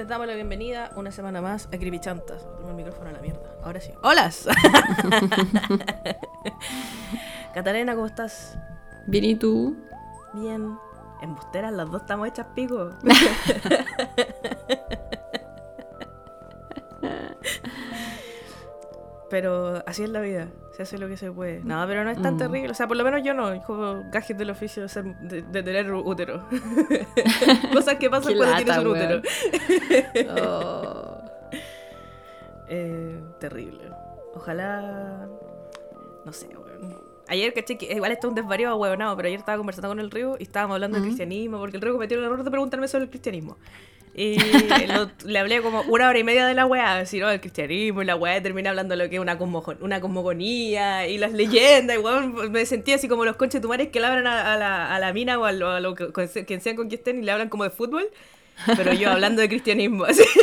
les damos la bienvenida una semana más a Creepychantas. Tengo el micrófono a la mierda. Ahora sí. ¡Holas! Catalina, ¿cómo estás? Bien, ¿y tú? Bien. Embusteras, las dos estamos hechas pico. pero así es la vida, se hace lo que se puede. No, pero no es tan Mm. terrible. O sea, por lo menos yo no, como gajes del oficio de, ser- de- de tener útero. Cosas que pasan cuando lata, tienes un weón. útero. Oh. Eh, terrible. Ojalá. No sé, weón. Ayer caché que igual esto es un desvarío huevonado, pero ayer estaba conversando con el Río y estábamos hablando del Ujú. cristianismo, porque el Río cometió el error de preguntarme sobre el cristianismo. Y lo- le hablé como una hora y media de la weá, así, ¿no? El cristianismo y la weá, terminé hablando de lo que es una, cosmogo- una cosmogonía y las leyendas, y weón, me sentía así como los conches tumares que le hablan a, a la, a la mina o a lo, a lo que, quien sean con quien estén y le hablan como de fútbol, pero yo hablando de cristianismo, así.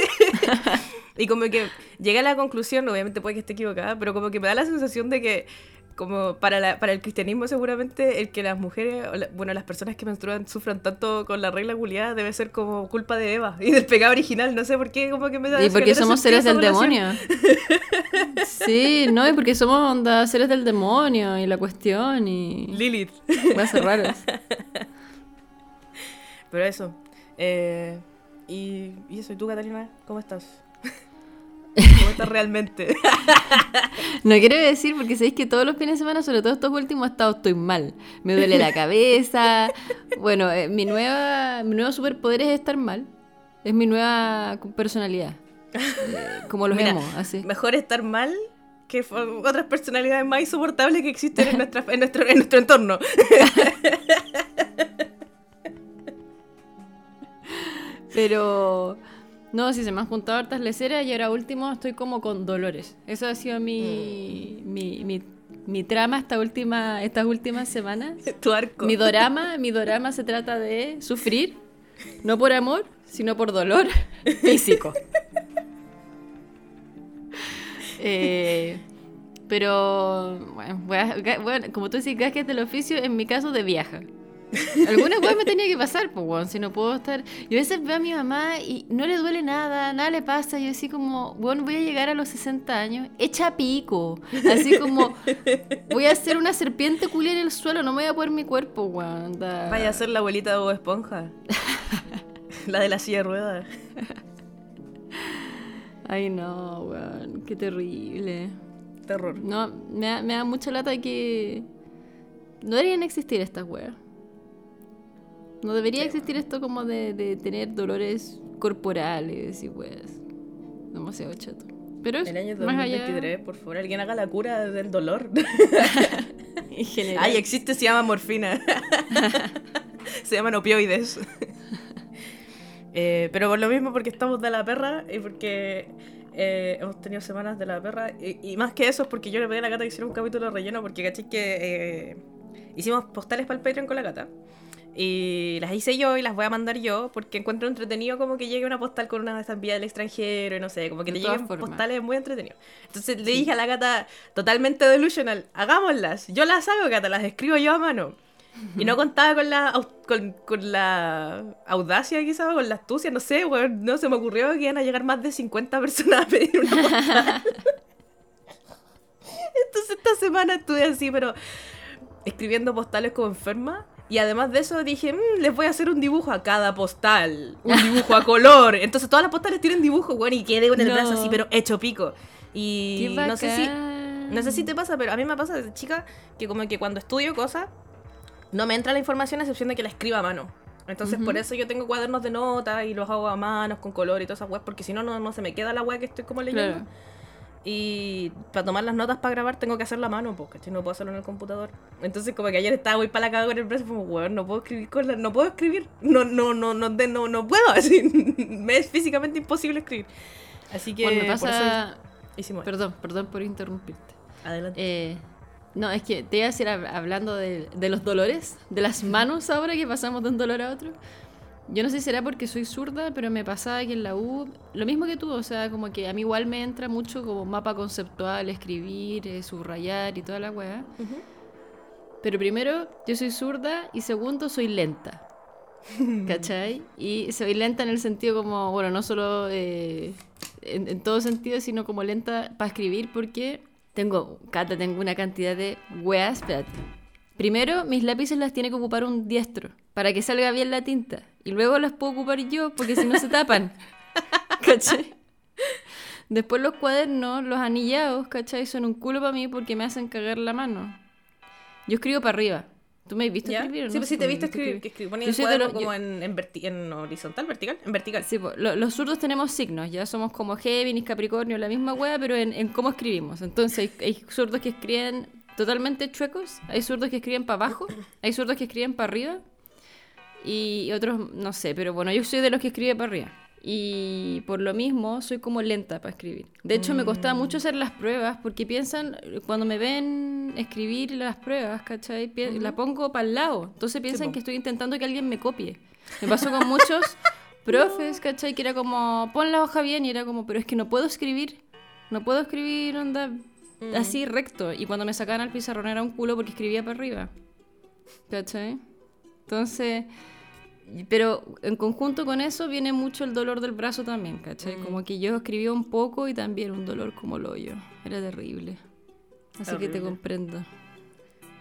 Y como que llegué a la conclusión, obviamente puede que esté equivocada, pero como que me da la sensación de que como para, la, para el cristianismo seguramente el que las mujeres, o la- bueno, las personas que menstruan sufran tanto con la regla culiada debe ser como culpa de Eva y del pecado original, no sé por qué, como que me da Y porque somos seres del demonio. Sí, no, y porque somos onda seres del demonio y la cuestión y Lilith. va a raras. Pero eso. eh, y, y eso, ¿y tú, Catalina? ¿Cómo estás? ¿Cómo estás realmente? No quiero decir porque sabéis que todos los fines de semana, sobre todo estos últimos, he estado estoy mal. Me duele la cabeza. Bueno, eh, mi nueva mi nuevo superpoder es estar mal. Es mi nueva personalidad. Eh, como los Mira, emo, así. Mejor estar mal que otras personalidades más insoportables que existen en, nuestra, en, nuestro, en nuestro entorno. Pero no, si se me han juntado hartas leceras y ahora último estoy como con dolores. Eso ha sido mi, mi, mi, mi trama esta última, estas últimas semanas. tu arco. Mi dorama, mi dorama se trata de sufrir, no por amor, sino por dolor físico. Eh, pero, bueno, voy a- bueno, como tú decís, gajes del oficio, en mi caso de viaja. Algunas weas me tenía que pasar, pues, weón, si no puedo estar... Yo a veces veo a mi mamá y no le duele nada, nada le pasa, yo así como, bueno, voy a llegar a los 60 años, hecha pico, así como, voy a ser una serpiente culia en el suelo, no me voy a poner mi cuerpo, weón. Vaya a ser la abuelita de Bob Esponja. la de la silla de ruedas. Ay, no, weón, qué terrible. Terror. No, me da, me da mucha lata que no deberían existir estas weas. No debería existir esto como de, de tener dolores corporales y weas. Demasiado chato. Pero es El año más allá 2023, por favor, alguien haga la cura del dolor. en general. Ay, existe, se llama morfina. se llaman opioides. Eh, pero por lo mismo, porque estamos de la perra y porque eh, hemos tenido semanas de la perra. Y, y más que eso, es porque yo le pedí a la gata que hiciera un capítulo relleno, porque caché que eh, hicimos postales para el Patreon con la gata. Y las hice yo y las voy a mandar yo porque encuentro entretenido como que llegue una postal con una estampilla del extranjero y no sé, como que De todas lleguen formas. postales muy entretenidos. Entonces le dije a la gata, totalmente delusional, hagámoslas. Yo las hago, gata, las escribo yo a mano. Y no contaba con la, con, con la audacia quizás, con la astucia, no sé, weón, no se me ocurrió que iban a llegar más de 50 personas a pedir una postal. Entonces esta semana estuve así, pero escribiendo postales como enferma. Y además de eso dije, "Mm, les voy a hacer un dibujo a cada postal. Un dibujo a color. Entonces todas las postales tienen dibujo, weón, y quedé con el No. brazo así, pero hecho pico. Y no sé si... No sé si te pasa, pero a mí me pasa desde chica que como que cuando estudio cosas, no me entra la información a excepción de que la escriba a mano. Entonces por eso yo tengo cuadernos de notas y los hago a manos con color y todas esas weas, porque si no, no no se me queda la wea que estoy como leyendo. Claro. Y para tomar las notas para grabar tengo que hacerlo a mano, porque no puedo hacerlo en el computador. Entonces como que ayer estaba muy para la caga con el brazo, como, weón, no puedo escribir con la... No puedo escribir, no, no, no, no, no, no puedo, así, me es físicamente imposible escribir. Así que Bueno, me por eso pasa... esto. Perdón, perdón por interrumpirte. Adelante. Eh, no, es que te iba a decir, hab- hablando de, de los dolores, de las manos ahora que pasamos de un dolor a otro. Yo no sé si será porque soy zurda, pero me pasaba que en la U, lo mismo que tú, o sea, como que a mí igual me entra mucho como mapa conceptual, escribir, eh, subrayar y toda la weá. Ujú. Pero primero, yo soy zurda y segundo, soy lenta. ¿Cachai? Y soy lenta en el sentido como, bueno, no solo eh, en, en todo sentido, sino como lenta para escribir porque tengo, Cata, tengo una cantidad de weas, espérate. Primero, mis lápices las tiene que ocupar un diestro para que salga bien la tinta. Y luego las puedo ocupar yo porque si no se tapan. ¿Cachai? Después los cuadernos, los anillados, ¿cachai? Son un culo para mí porque me hacen cagar la mano. Yo escribo para arriba. ¿Tú me has visto ¿Ya? escribir o no? Sí, pues sí te he visto escribir, que escribí, ponía el cuaderno los- como yo- en, en, verti- en horizontal, vertical, en vertical. Sí, po, lo- los zurdos tenemos signos, ya somos como Géminis, Capricornio, la misma wea, pero en, en cómo escribimos. Entonces hay, hay zurdos que escriben totalmente chuecos, hay zurdos que escriben para abajo, hay zurdos que escriben para arriba y otros no sé, pero bueno, yo soy de los que escribe para arriba. Y por lo mismo soy como lenta para escribir. De hecho, me costaba mucho hacer las pruebas porque piensan, cuando me ven escribir las pruebas, ¿cachai? La pongo para el lado. Entonces piensan que estoy intentando que alguien me copie. Me pasó con muchos profes, ¿cachai? Que era como, pon la hoja bien y era como, pero es que no puedo escribir. No puedo escribir, onda, así recto. Y cuando me sacaban al pizarrón era un culo porque escribía para arriba. ¿Cachai? Entonces, pero en conjunto con eso viene mucho el dolor del brazo también, ¿cachai? Como que yo escribía un poco y también un dolor como el hoyo. Era terrible. Así que te comprendo.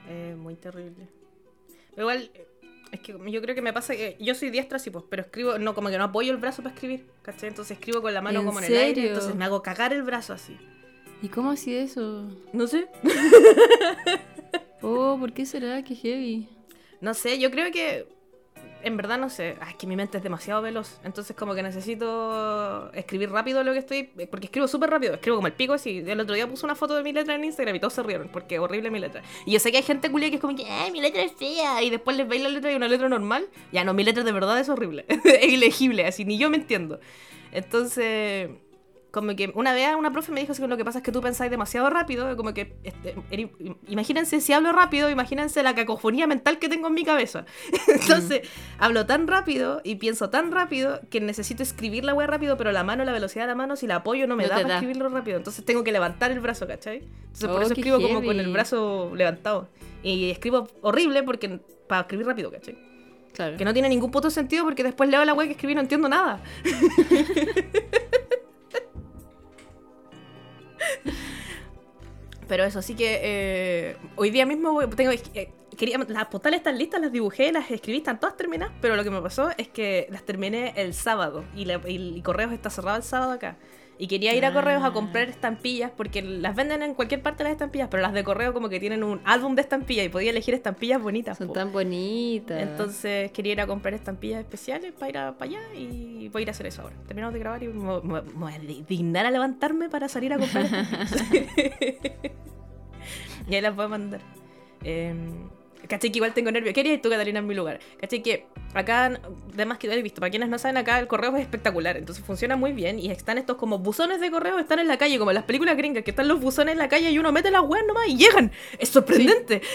Eh, muy terrible. Igual, es que yo creo que me pasa que yo soy diestra, sí, pues, pero escribo, no, como que no apoyo el brazo para escribir, ¿cachai? Entonces escribo con la mano ¿En como en el aire, entonces me hago cagar el brazo así. ¿Y cómo así eso? No sé. Oh, ¿por qué será? Qué heavy. No sé, yo creo que. En verdad no sé. Ah, es que mi mente es demasiado veloz. Entonces, como que necesito escribir rápido lo que estoy. Porque escribo súper rápido. Escribo como el pico. Así. El otro día puse una foto de mi letra en Instagram y todos se rieron. Porque horrible mi letra. Y yo sé que hay gente culia que es como que. ¡Ay, mi letra es fea! Y después les veis la letra y una letra normal. Ya no, mi letra de verdad es horrible. es ilegible. Así ni yo me entiendo. Entonces. Como que una vez una profe me dijo así, lo que pasa es que tú pensáis demasiado rápido, como que, este, eri- imagínense si hablo rápido, imagínense la cacofonía mental que tengo en mi cabeza. Entonces, hablo tan rápido y pienso tan rápido que necesito escribir la wea rápido, pero la mano, la velocidad de la mano, si la apoyo no me No da para da. escribirlo rápido. Entonces tengo que levantar el brazo, ¿cachai? Entonces por Oh, eso qué escribo como con el heavy. brazo levantado. Y escribo horrible porque para escribir rápido, ¿cachai? Claro. Que no tiene ningún puto sentido porque después leo la wea que escribí y no entiendo nada. Pero eso, así que eh, hoy día mismo tengo, eh, las postales están listas, las dibujé, las escribí, están todas terminadas, pero lo que me pasó es que las terminé el sábado y, la- y- y Correos está cerrado el sábado acá. Y quería ir a Correos a Ah. comprar estampillas porque las venden en cualquier parte las estampillas, pero las de Correo como que tienen un álbum de estampillas y podía elegir estampillas bonitas. Son po. tan bonitas. Entonces quería ir a comprar estampillas especiales para ir a- para allá y voy a ir a hacer eso ahora. Terminamos de grabar y me, me- me voy a di- dignar a levantarme para salir a comprar y ahí las voy a mandar. Eh, Caché que igual tengo nervios. ¿Qué harías tú, Catalina, en mi lugar? Caché que acá, además que lo he visto, para quienes no saben, acá el correo es espectacular. Entonces funciona muy bien. Y están estos como buzones de correo, están en la calle, como en las películas gringas, que están los buzones en la calle y uno mete las weas nomás y llegan. Es sorprendente.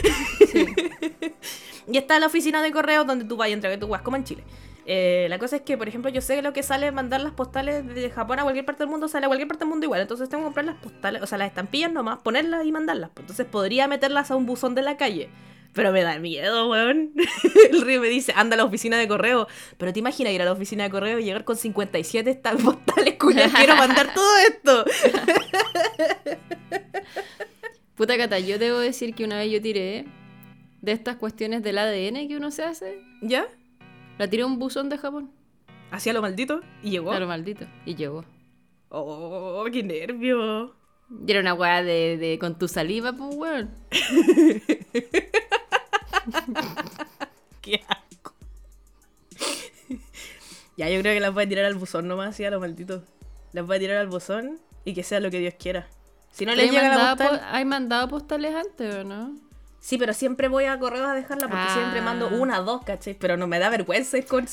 Y está la oficina de correos donde tú vas y entregas tu guas, como en Chile. Eh, la cosa es que, por ejemplo, yo sé que lo que sale es mandar las postales de Japón a cualquier parte del mundo, sale a cualquier parte del mundo igual. Entonces tengo que comprar las postales, o sea, las estampillas nomás, ponerlas y mandarlas. Entonces podría meterlas a un buzón de la calle. Pero me da miedo, weón. El río me dice, anda a la oficina de correo. Pero te imaginas ir a la oficina de correo y llegar con 57 estas postales, culias. Quiero mandar todo esto. Puta Cata, yo debo decir que una vez yo tiré de estas cuestiones del ADN que uno se hace, ¿Ya? la tiré a un buzón de Japón. Hacía lo maldito y llegó. Claro, maldito. Y llegó. Oh, qué nervio. Y era una weá de, de con tu saliva, pues weón. Qué asco. ya, yo creo que las voy a tirar al buzón nomás, así a lo maldito. Las voy a tirar al buzón y que sea lo que Dios quiera. Si no le ¿Hay llega la postal... po- ¿Hay mandado postales antes o no? Sí, pero siempre voy a correos a dejarla porque Ah. siempre mando una, dos, ¿cachai? Pero no me da vergüenza ir con Ah,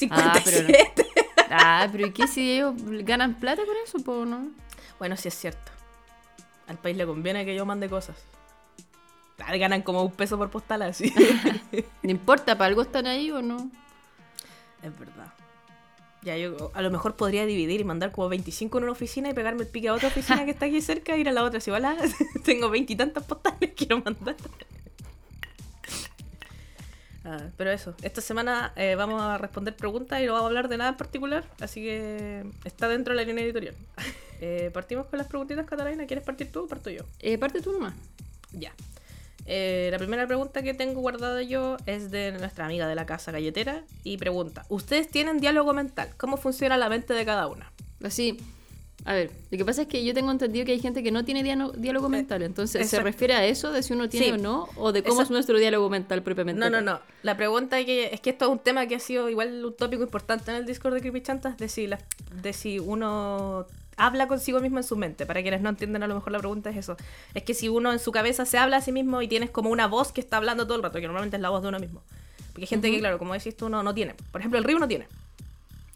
pero 57. Ah, pero ¿y qué si ellos ganan plata con eso, po, no? Bueno, sí es cierto. Al país le conviene que yo mande cosas. Ah, Ganan como un peso por postal así. No importa, ¿para algo están ahí o no? Es verdad. Ya, yo a lo mejor podría dividir y mandar como 25 en una oficina y pegarme el pique a otra oficina que está aquí cerca e ir a la otra. Si hola, tengo veintitantas postales, quiero mandar. Ah, pero eso, esta semana eh, vamos a responder preguntas y no vamos a hablar de nada en particular, así que está dentro de la línea editorial. Eh, partimos con las preguntitas, Catalina. ¿Quieres partir tú o parto yo? Eh, parte tú nomás. Ya. Eh, la primera pregunta que tengo guardada yo es de nuestra amiga de la casa galletera y pregunta, ¿ustedes tienen diálogo mental? ¿Cómo funciona la mente de cada una? Así. A ver, lo que pasa es que yo tengo entendido que hay gente que no tiene diálogo, diálogo mental. Entonces, ¿se refiere a eso de si uno tiene Sí. o no? ¿O de cómo es nuestro diálogo mental propiamente? No, no, no. La pregunta que, es que esto es un tema que ha sido igual un tópico importante en el Discord de Creepy Chantas de si, la- de si uno habla consigo mismo en su mente. Para quienes no entienden, a lo mejor la pregunta es eso. Es que si uno en su cabeza se habla a sí mismo y tienes como una voz que está hablando todo el rato, que normalmente es la voz de uno mismo. Porque hay gente que, Ujú. claro, como decís tú, no, no tiene. Por ejemplo, el río no tiene.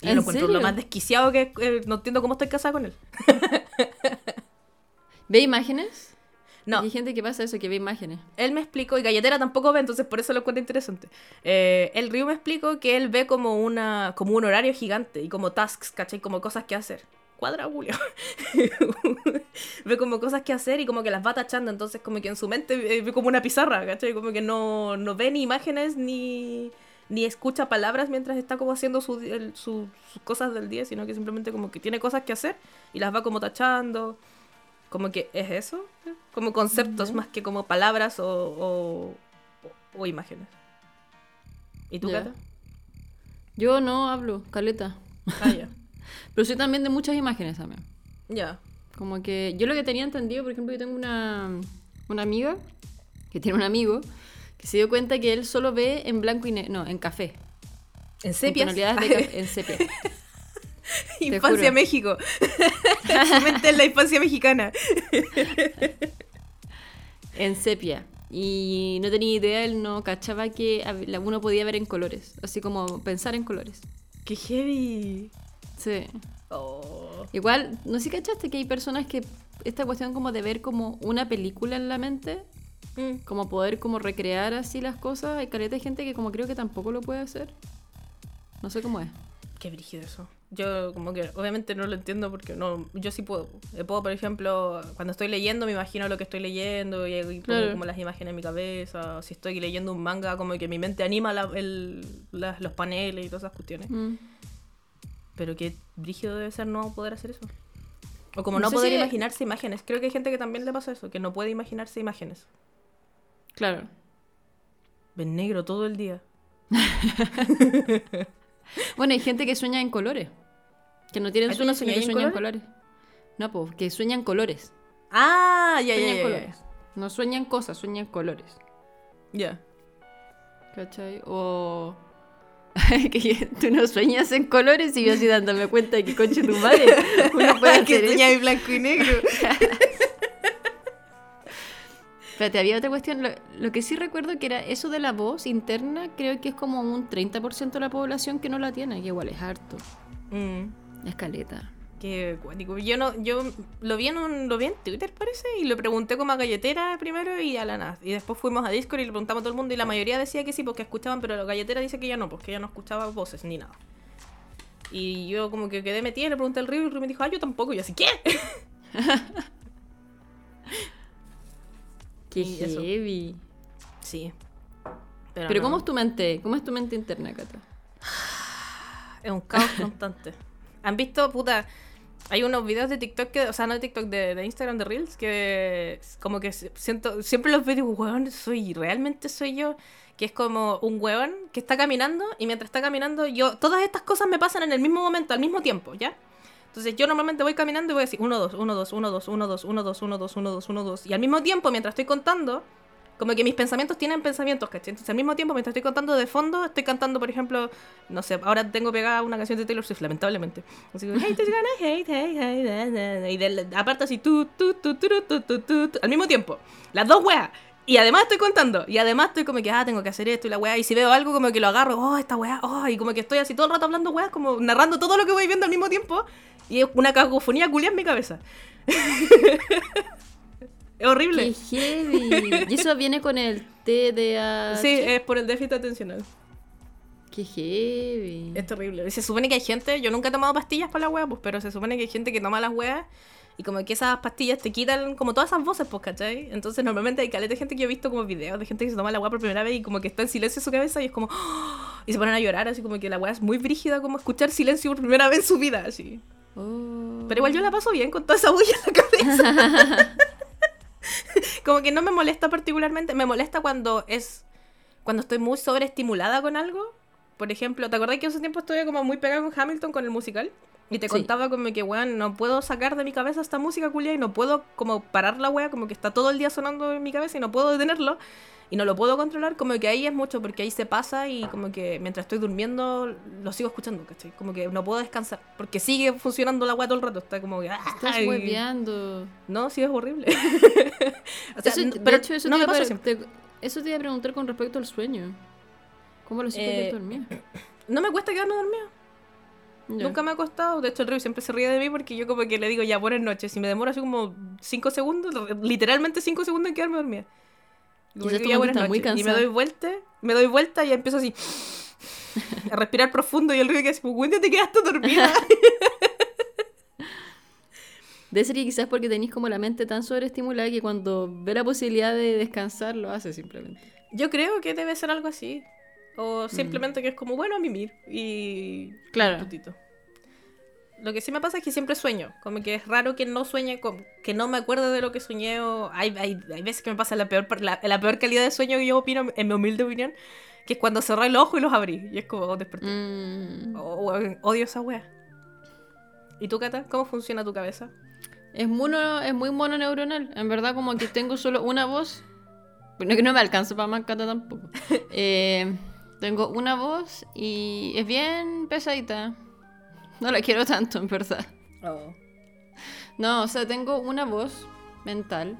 Y ¿En lo encuentro serio? lo más desquiciado que eh, no entiendo cómo estoy casada con él. ¿Ve imágenes? No, Hay gente que pasa eso, que ve imágenes. él me explicó, y Galletera tampoco ve, entonces por eso lo encuentro interesante. Eh, el Ryu me explicó que él ve como una como un horario gigante y como tasks, ¿cachai? Como cosas que hacer. Cuadra, Julio. ve como cosas que hacer y como que las va tachando, entonces como que en su mente eh, ve como una pizarra, ¿cachai? Como que no, no ve ni imágenes ni, ni escucha palabras mientras está como haciendo su, el- su- sus cosas del día, sino que simplemente como que tiene cosas que hacer y las va como tachando. Como que es eso, como conceptos más que como palabras o, o, o imágenes. ¿Y tú, Ya. Cata? Yo no hablo, caleta. Ah, ya. Pero soy también de muchas imágenes también. Ya. Como que yo lo que tenía entendido, por ejemplo, yo tengo una, una amiga que tiene un amigo que se dio cuenta que él solo ve en blanco y negro, no, en café. En café, en sepia. Infancia. México. Su mente es la infancia mexicana. en sepia. Y no tenía idea, él no cachaba que uno podía ver en colores. Así como pensar en colores. ¡Qué heavy! Sí. Oh. Igual, no sé si cachaste que hay personas que esta cuestión como de ver como una película en la mente, Mm. como poder como recrear así las cosas, hay caleta de gente que como creo que tampoco lo puede hacer. No sé cómo es. Qué brígido eso. Yo como que obviamente no lo entiendo porque no, yo sí puedo. Eh, Puedo, por ejemplo, cuando estoy leyendo me imagino lo que estoy leyendo y, y Claro. como las imágenes en mi cabeza. Si estoy leyendo un manga, como que mi mente anima la- el- los paneles y todas esas cuestiones. Mm. Pero qué brígido debe ser no poder hacer eso. O como No no, sé poder si- imaginarse imágenes. Creo que hay gente que también le pasa eso, que no puede imaginarse imágenes. Claro. Ven negro todo el día. Bueno, hay gente que sueña en colores. Que no tienen ¿Ah, tú no sueños, sino que sueñan colores. No, pues, que sueñan colores. Ah, ya, Sueñan ya, ya. colores. No sueñan cosas, sueñan colores. Ya. ¿Cachai? O. que tú no sueñas en colores y yo así dándome cuenta de que conche tu madre. Uno puede que hacer eso. soñaba en blanco y negro. Espérate, había otra cuestión. Lo, lo que sí recuerdo que era eso de la voz interna, creo que es como un 30% de la población que no la tiene, que igual es harto. Mm. Escaleta. Qué cuático. Yo no, yo lo vi en un, lo vi en Twitter parece y le pregunté como a galletera primero y a la nada. Y después fuimos a Discord y le preguntamos a todo el mundo y la mayoría decía que sí porque escuchaban, pero la galletera dice que ya no, porque ella no escuchaba voces ni nada. Y yo como que quedé metida y le pregunté al Río y el Río me dijo, ah, yo tampoco. Y yo así, ¿qué? Qué heavy. Sí. Pero, no, ¿cómo es tu mente? ¿Cómo es tu mente interna, Cata? Es un caos constante. ¿Han visto, puta? Hay unos videos de TikTok que, o sea, no de TikTok, de, de Instagram, de Reels, que como que siento, siempre los veo y digo, weón, soy, realmente soy yo. Que es como un weón que está caminando y mientras está caminando, yo, todas estas cosas me pasan en el mismo momento, al mismo tiempo, ¿ya? Entonces yo normalmente voy caminando y voy a decir 1, 2, 1, 2, 1, 2, 1, 2, 1, 2, 1, 2, 1, 2, 1, 2. Y al mismo tiempo, mientras estoy contando, como que mis pensamientos tienen pensamientos, ¿cachai? Entonces al mismo tiempo, mientras estoy contando de fondo, estoy cantando, por ejemplo, no sé, ahora tengo pegada una canción de Taylor Swift, lamentablemente. Así que, hate gonna hate, hate, hate, na. y de, aparte así, tu, tu, tu, tu, tu, tu, tu, tu, al mismo tiempo. Las dos weas. Y además estoy contando. Y además estoy como que, ah, tengo que hacer esto y la weá. Y si veo algo, como que lo agarro, oh, esta weá, oh, y como que estoy así todo el rato hablando weá, como narrando todo lo que voy viendo al mismo tiempo. Y es una cacofonía culia en mi cabeza. es horrible. ¡Qué heavy! y eso viene con el TDAH. Sí, es por el déficit atencional. ¡Qué heavy! Es terrible. Se supone que hay gente, yo nunca he tomado pastillas para la weá, pues, pero se supone que hay gente que toma las weas y como que esas pastillas te quitan como todas esas voces, pues, ¿cachai? Entonces normalmente hay caleta de gente que yo he visto como videos de gente que se toma la weá por primera vez y como que está en silencio en su cabeza y es como... Y se ponen a llorar, así como que la weá es muy brígida como escuchar silencio por primera vez en su vida, así. Oh. Pero igual yo la paso bien con toda esa bulla en la cabeza. como que no me molesta particularmente. Me molesta cuando es. Cuando estoy muy sobreestimulada con algo. Por ejemplo, ¿te acordás que hace tiempo estuve como muy pegada con Hamilton con el musical? Y te Sí. contaba como que, weón, no puedo sacar de mi cabeza esta música culia y no puedo como parar la wea, como que está todo el día sonando en mi cabeza y no puedo detenerlo. Y no lo puedo controlar, como que ahí es mucho, porque ahí se pasa y como que mientras estoy durmiendo lo sigo escuchando, ¿cachai? Como que no puedo descansar, porque sigue funcionando la wea todo el rato, está como que... Estás hueveando. No, sí es horrible. O sea, Eso- n- de pero hecho, eso, no te me iba a pasa pre- siempre. te- eso te iba a preguntar con respecto al sueño. ¿Cómo lo supe Eh, dormía? No me cuesta quedarme dormida. Ya. Nunca me ha costado. De hecho, el Rey siempre se ríe de mí porque yo como que le digo ya buenas noches. Si me demoro así como 5 segundos, literalmente 5 segundos en quedarme dormida. Y ya buenas muy noches. Y me doy vuelta, me doy vuelta y empiezo así a respirar profundo y el Rey que pues, ¿cuándo te quedaste dormida? Debe ser que quizás porque tenéis como la mente tan sobreestimulada que cuando ve la posibilidad de descansar lo hace simplemente. yo creo que debe ser algo así. Mm. O simplemente que es como, bueno, a mimir. Y Claro. Lo que sí me pasa es que siempre sueño. Como que es raro que no sueñe, con- que no me acuerde de lo que soñé. O hay, hay, hay veces que me pasa la peor, la, la peor calidad de sueño que yo opino, en mi humilde opinión, que es cuando cerré el ojo y los abrí. Y es como, oh, desperté. Mm. Oh, weón, odio esa wea. ¿Y tú, Cata? ¿Cómo funciona tu cabeza? Es, mono, es muy mononeuronal. En verdad, como que tengo solo una voz. Bueno, que no me alcanza para más cata tampoco. Eh, tengo una voz y es bien pesadita. No la quiero tanto, en verdad. No, o sea, tengo una voz mental,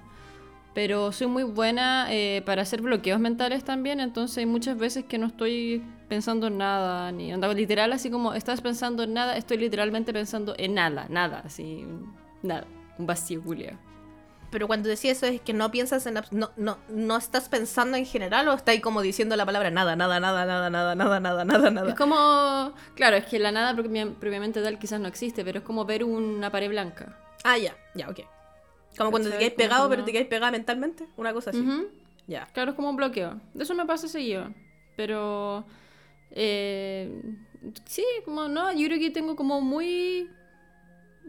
pero soy muy buena eh, para hacer bloqueos mentales también, entonces hay muchas veces que no estoy pensando en nada, ni onda, literal, así como estás pensando en nada, estoy literalmente pensando en nada, nada, así, nada, un vacío, Julia. Pero cuando decía eso es que no piensas en... No, no, no estás pensando en general o estás ahí como diciendo la palabra nada, nada, nada, nada, nada, nada, nada, nada, nada. Es como, claro, es que la nada propiamente tal quizás no existe, pero es como ver una pared blanca. Ah, ya, ya, ok. Como cuando te quedáis pegado, pero te quedáis pegada mentalmente. Una cosa así. Ya. Claro, es como un bloqueo. De eso me pasa seguido. Pero. eh, sí, como no, yo creo que tengo como muy.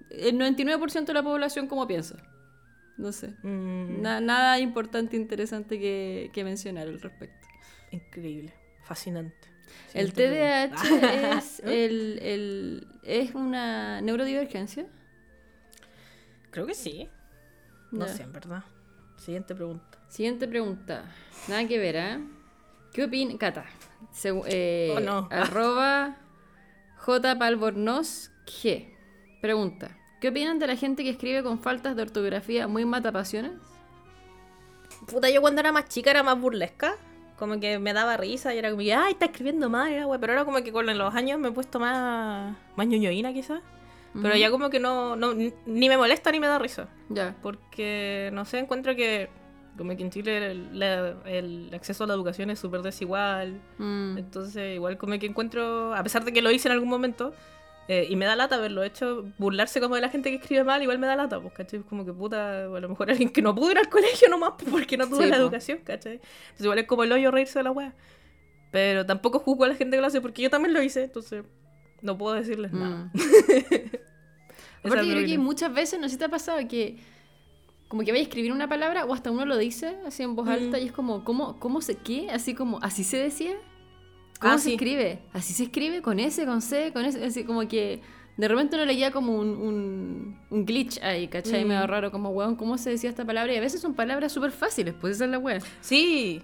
El 99% de la población como piensa. No sé. Mm, Na- nada importante, interesante que, que mencionar al respecto. Increíble. Fascinante. El TDAH es, el, el- es una neurodivergencia. Creo que sí. No sé, en verdad. Siguiente pregunta. Siguiente pregunta. Nada que ver, ¿eh? ¿Qué opina? Cata. Segu- eh, Oh, no. Arroba J. Palbornoz G. Pregunta. ¿Qué opinan de la gente que escribe con faltas de ortografía muy matapasiones? Puta, yo cuando era más chica era más burlesca. Como que me daba risa y era como, que, ay, está escribiendo mal, era güey. Pero ahora como que con los años me he puesto más, más ñoñoína quizás. Pero ya como que no, no, ni me molesta ni me da risa. Ya. Porque, no sé, encuentro que como que en Chile el, la- el acceso a la educación es súper desigual. Mm. Entonces, igual como que encuentro, a pesar de que lo hice en algún momento, eh, y me da lata haberlo hecho, burlarse como de la gente que escribe mal, igual me da lata, pues, ¿cachai? Como que puta, a lo mejor alguien que no pudo ir al colegio nomás pues, porque no tuvo Sí, la po. educación, ¿cachai? Entonces igual es como el hoyo reírse de la wea. Pero tampoco juzgo a la gente que lo hace porque yo también lo hice, entonces no puedo decirles nada. Mm. Esa Aparte, yo creo que muchas veces, no sé si te ha pasado que como que vaya a escribir una palabra o hasta uno lo dice así en voz Mm. alta y es como, ¿cómo, cómo se qué? Así como, ¿así se decía? ¿Cómo Ah, se sí. escribe? ¿Así se escribe? ¿Con S, con C, con S? Así como que de repente uno le queda como un, un, un glitch ahí, ¿cachai? Mm. Medio raro, como, weón, ¿cómo se decía esta palabra? Y a veces son palabras súper fáciles, pues esa es la weá. Sí.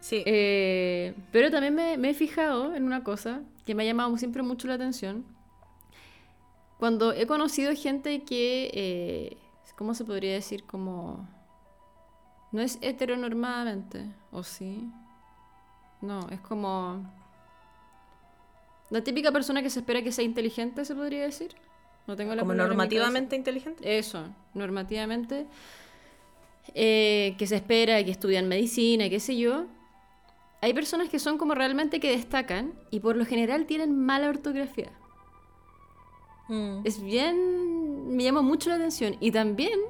Sí. Eh, pero también me, me he fijado en una cosa que me ha llamado siempre mucho la atención. Cuando he conocido gente que, eh, ¿cómo se podría decir? Como... No es heteronormadamente, ¿o sí? No, es como... La típica persona que se espera que sea inteligente, se podría decir. No tengo la como normativamente inteligente. Eso, normativamente. eh, que se espera, que estudian medicina, qué sé yo. Hay personas que son como realmente que destacan y por lo general tienen mala ortografía. Mm. Es bien... me llama mucho la atención. Y también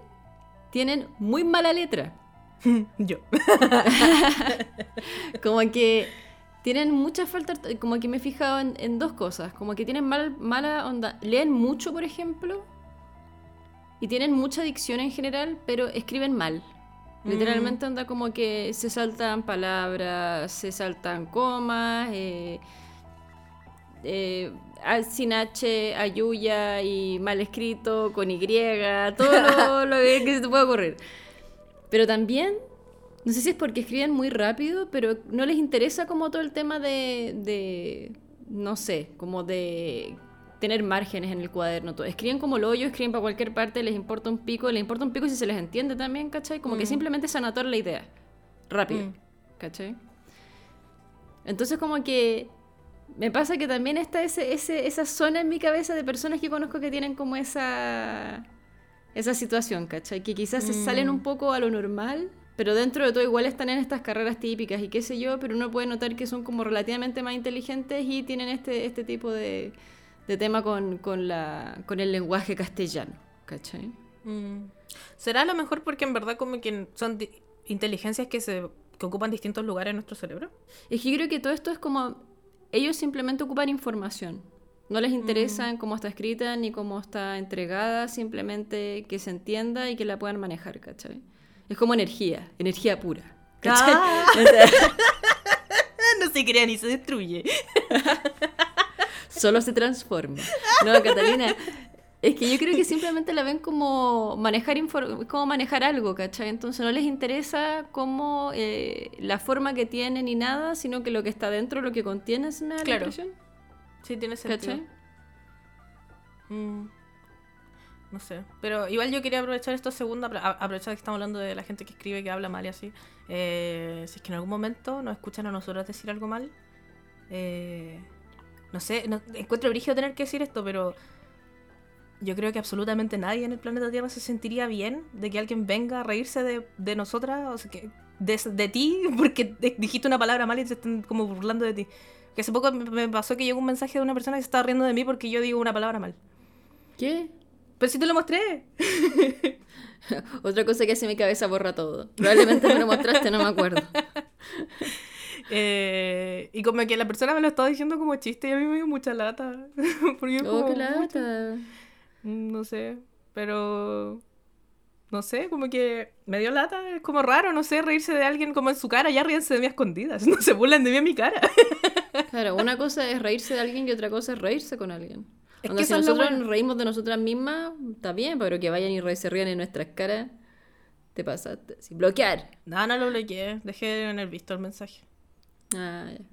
tienen muy mala letra. Yo. Como que tienen mucha falta, como que me he fijado en, en dos cosas, como que tienen mal, mala onda, leen mucho, por ejemplo, y tienen mucha dicción en general, pero escriben mal. Literalmente onda como que se saltan palabras, se saltan comas, eh, eh, sin H, ayuya y mal escrito, con Y, todo lo, lo que que se te puede ocurrir. Pero también, no sé si es porque escriben muy rápido, pero no les interesa como todo el tema de, de no sé, como de tener márgenes en el cuaderno. Todo. Escriben como lo hoyo, escriben para cualquier parte, les importa un pico, les importa un pico si se les entiende también, ¿cachai? Como que Mm. simplemente es anotar la idea, rápido, Mm. ¿cachai? Entonces como que me pasa que también está ese, ese, esa zona en mi cabeza de personas que conozco que tienen como esa, esa situación, ¿cachai? Que quizás se salen Mm. un poco a lo normal, pero dentro de todo igual están en estas carreras típicas y qué sé yo, pero uno puede notar que son como relativamente más inteligentes y tienen este, este tipo de, de tema con, con, la, con el lenguaje castellano, ¿cachai? Mm. Será a lo mejor porque en verdad como que son inteligencias que se que ocupan distintos lugares en nuestro cerebro. Es que yo creo que todo esto es como. Ellos simplemente ocupan información. No les interesa en cómo está escrita ni cómo está entregada, simplemente que se entienda y que la puedan manejar, ¿cachai? Es como energía, energía pura. ¿cachai? Ah. No se crea ni se destruye. solo se transforma. No, Catalina. Es que yo creo que simplemente la ven como manejar como manejar algo, ¿cachai? Entonces no les interesa como eh, la forma que tiene ni nada, sino que lo que está dentro, lo que contiene, ¿se me da la Claro. Sí, tiene sentido. ¿Cachai? Mm. No sé. Pero igual yo quería aprovechar esto segundo, apro- a- aprovechar que estamos hablando de la gente que escribe, que habla mal y así. Eh, si es que en algún momento nos escuchan a nosotros decir algo mal. eh, no sé, no- encuentro brígido tener que decir esto, pero yo creo que absolutamente nadie en el planeta Tierra se sentiría bien de que alguien venga a reírse de, de nosotras, o sea, que, de, de ti, porque dijiste una palabra mal y se están como burlando de ti. Que hace poco me- pasó que llegó un mensaje de una persona que se estaba riendo de mí porque yo digo una palabra mal. ¿Qué? Pero si te lo mostré. Otra cosa que hace mi cabeza borra todo. Probablemente me lo mostraste, no me acuerdo. Eh, y como que la persona me lo estaba diciendo como chiste y a mí me dio mucha lata. Porque Oh, como, qué lata. Mm, No sé, pero... No sé, como que me dio lata. Es como raro, no sé, reírse de alguien como en su cara. Ya ríense de mí a escondidas. No se burlan de mí en mi cara. Claro, una cosa es reírse de alguien y otra cosa es reírse con alguien. Es Onda, que si nosotros nos reímos de nosotras mismas, está bien, pero que vayan y se rían en nuestras caras, te pasaste. Sin bloquear. No, no lo bloqueé. Dejé en el visto el mensaje. Ah, ya.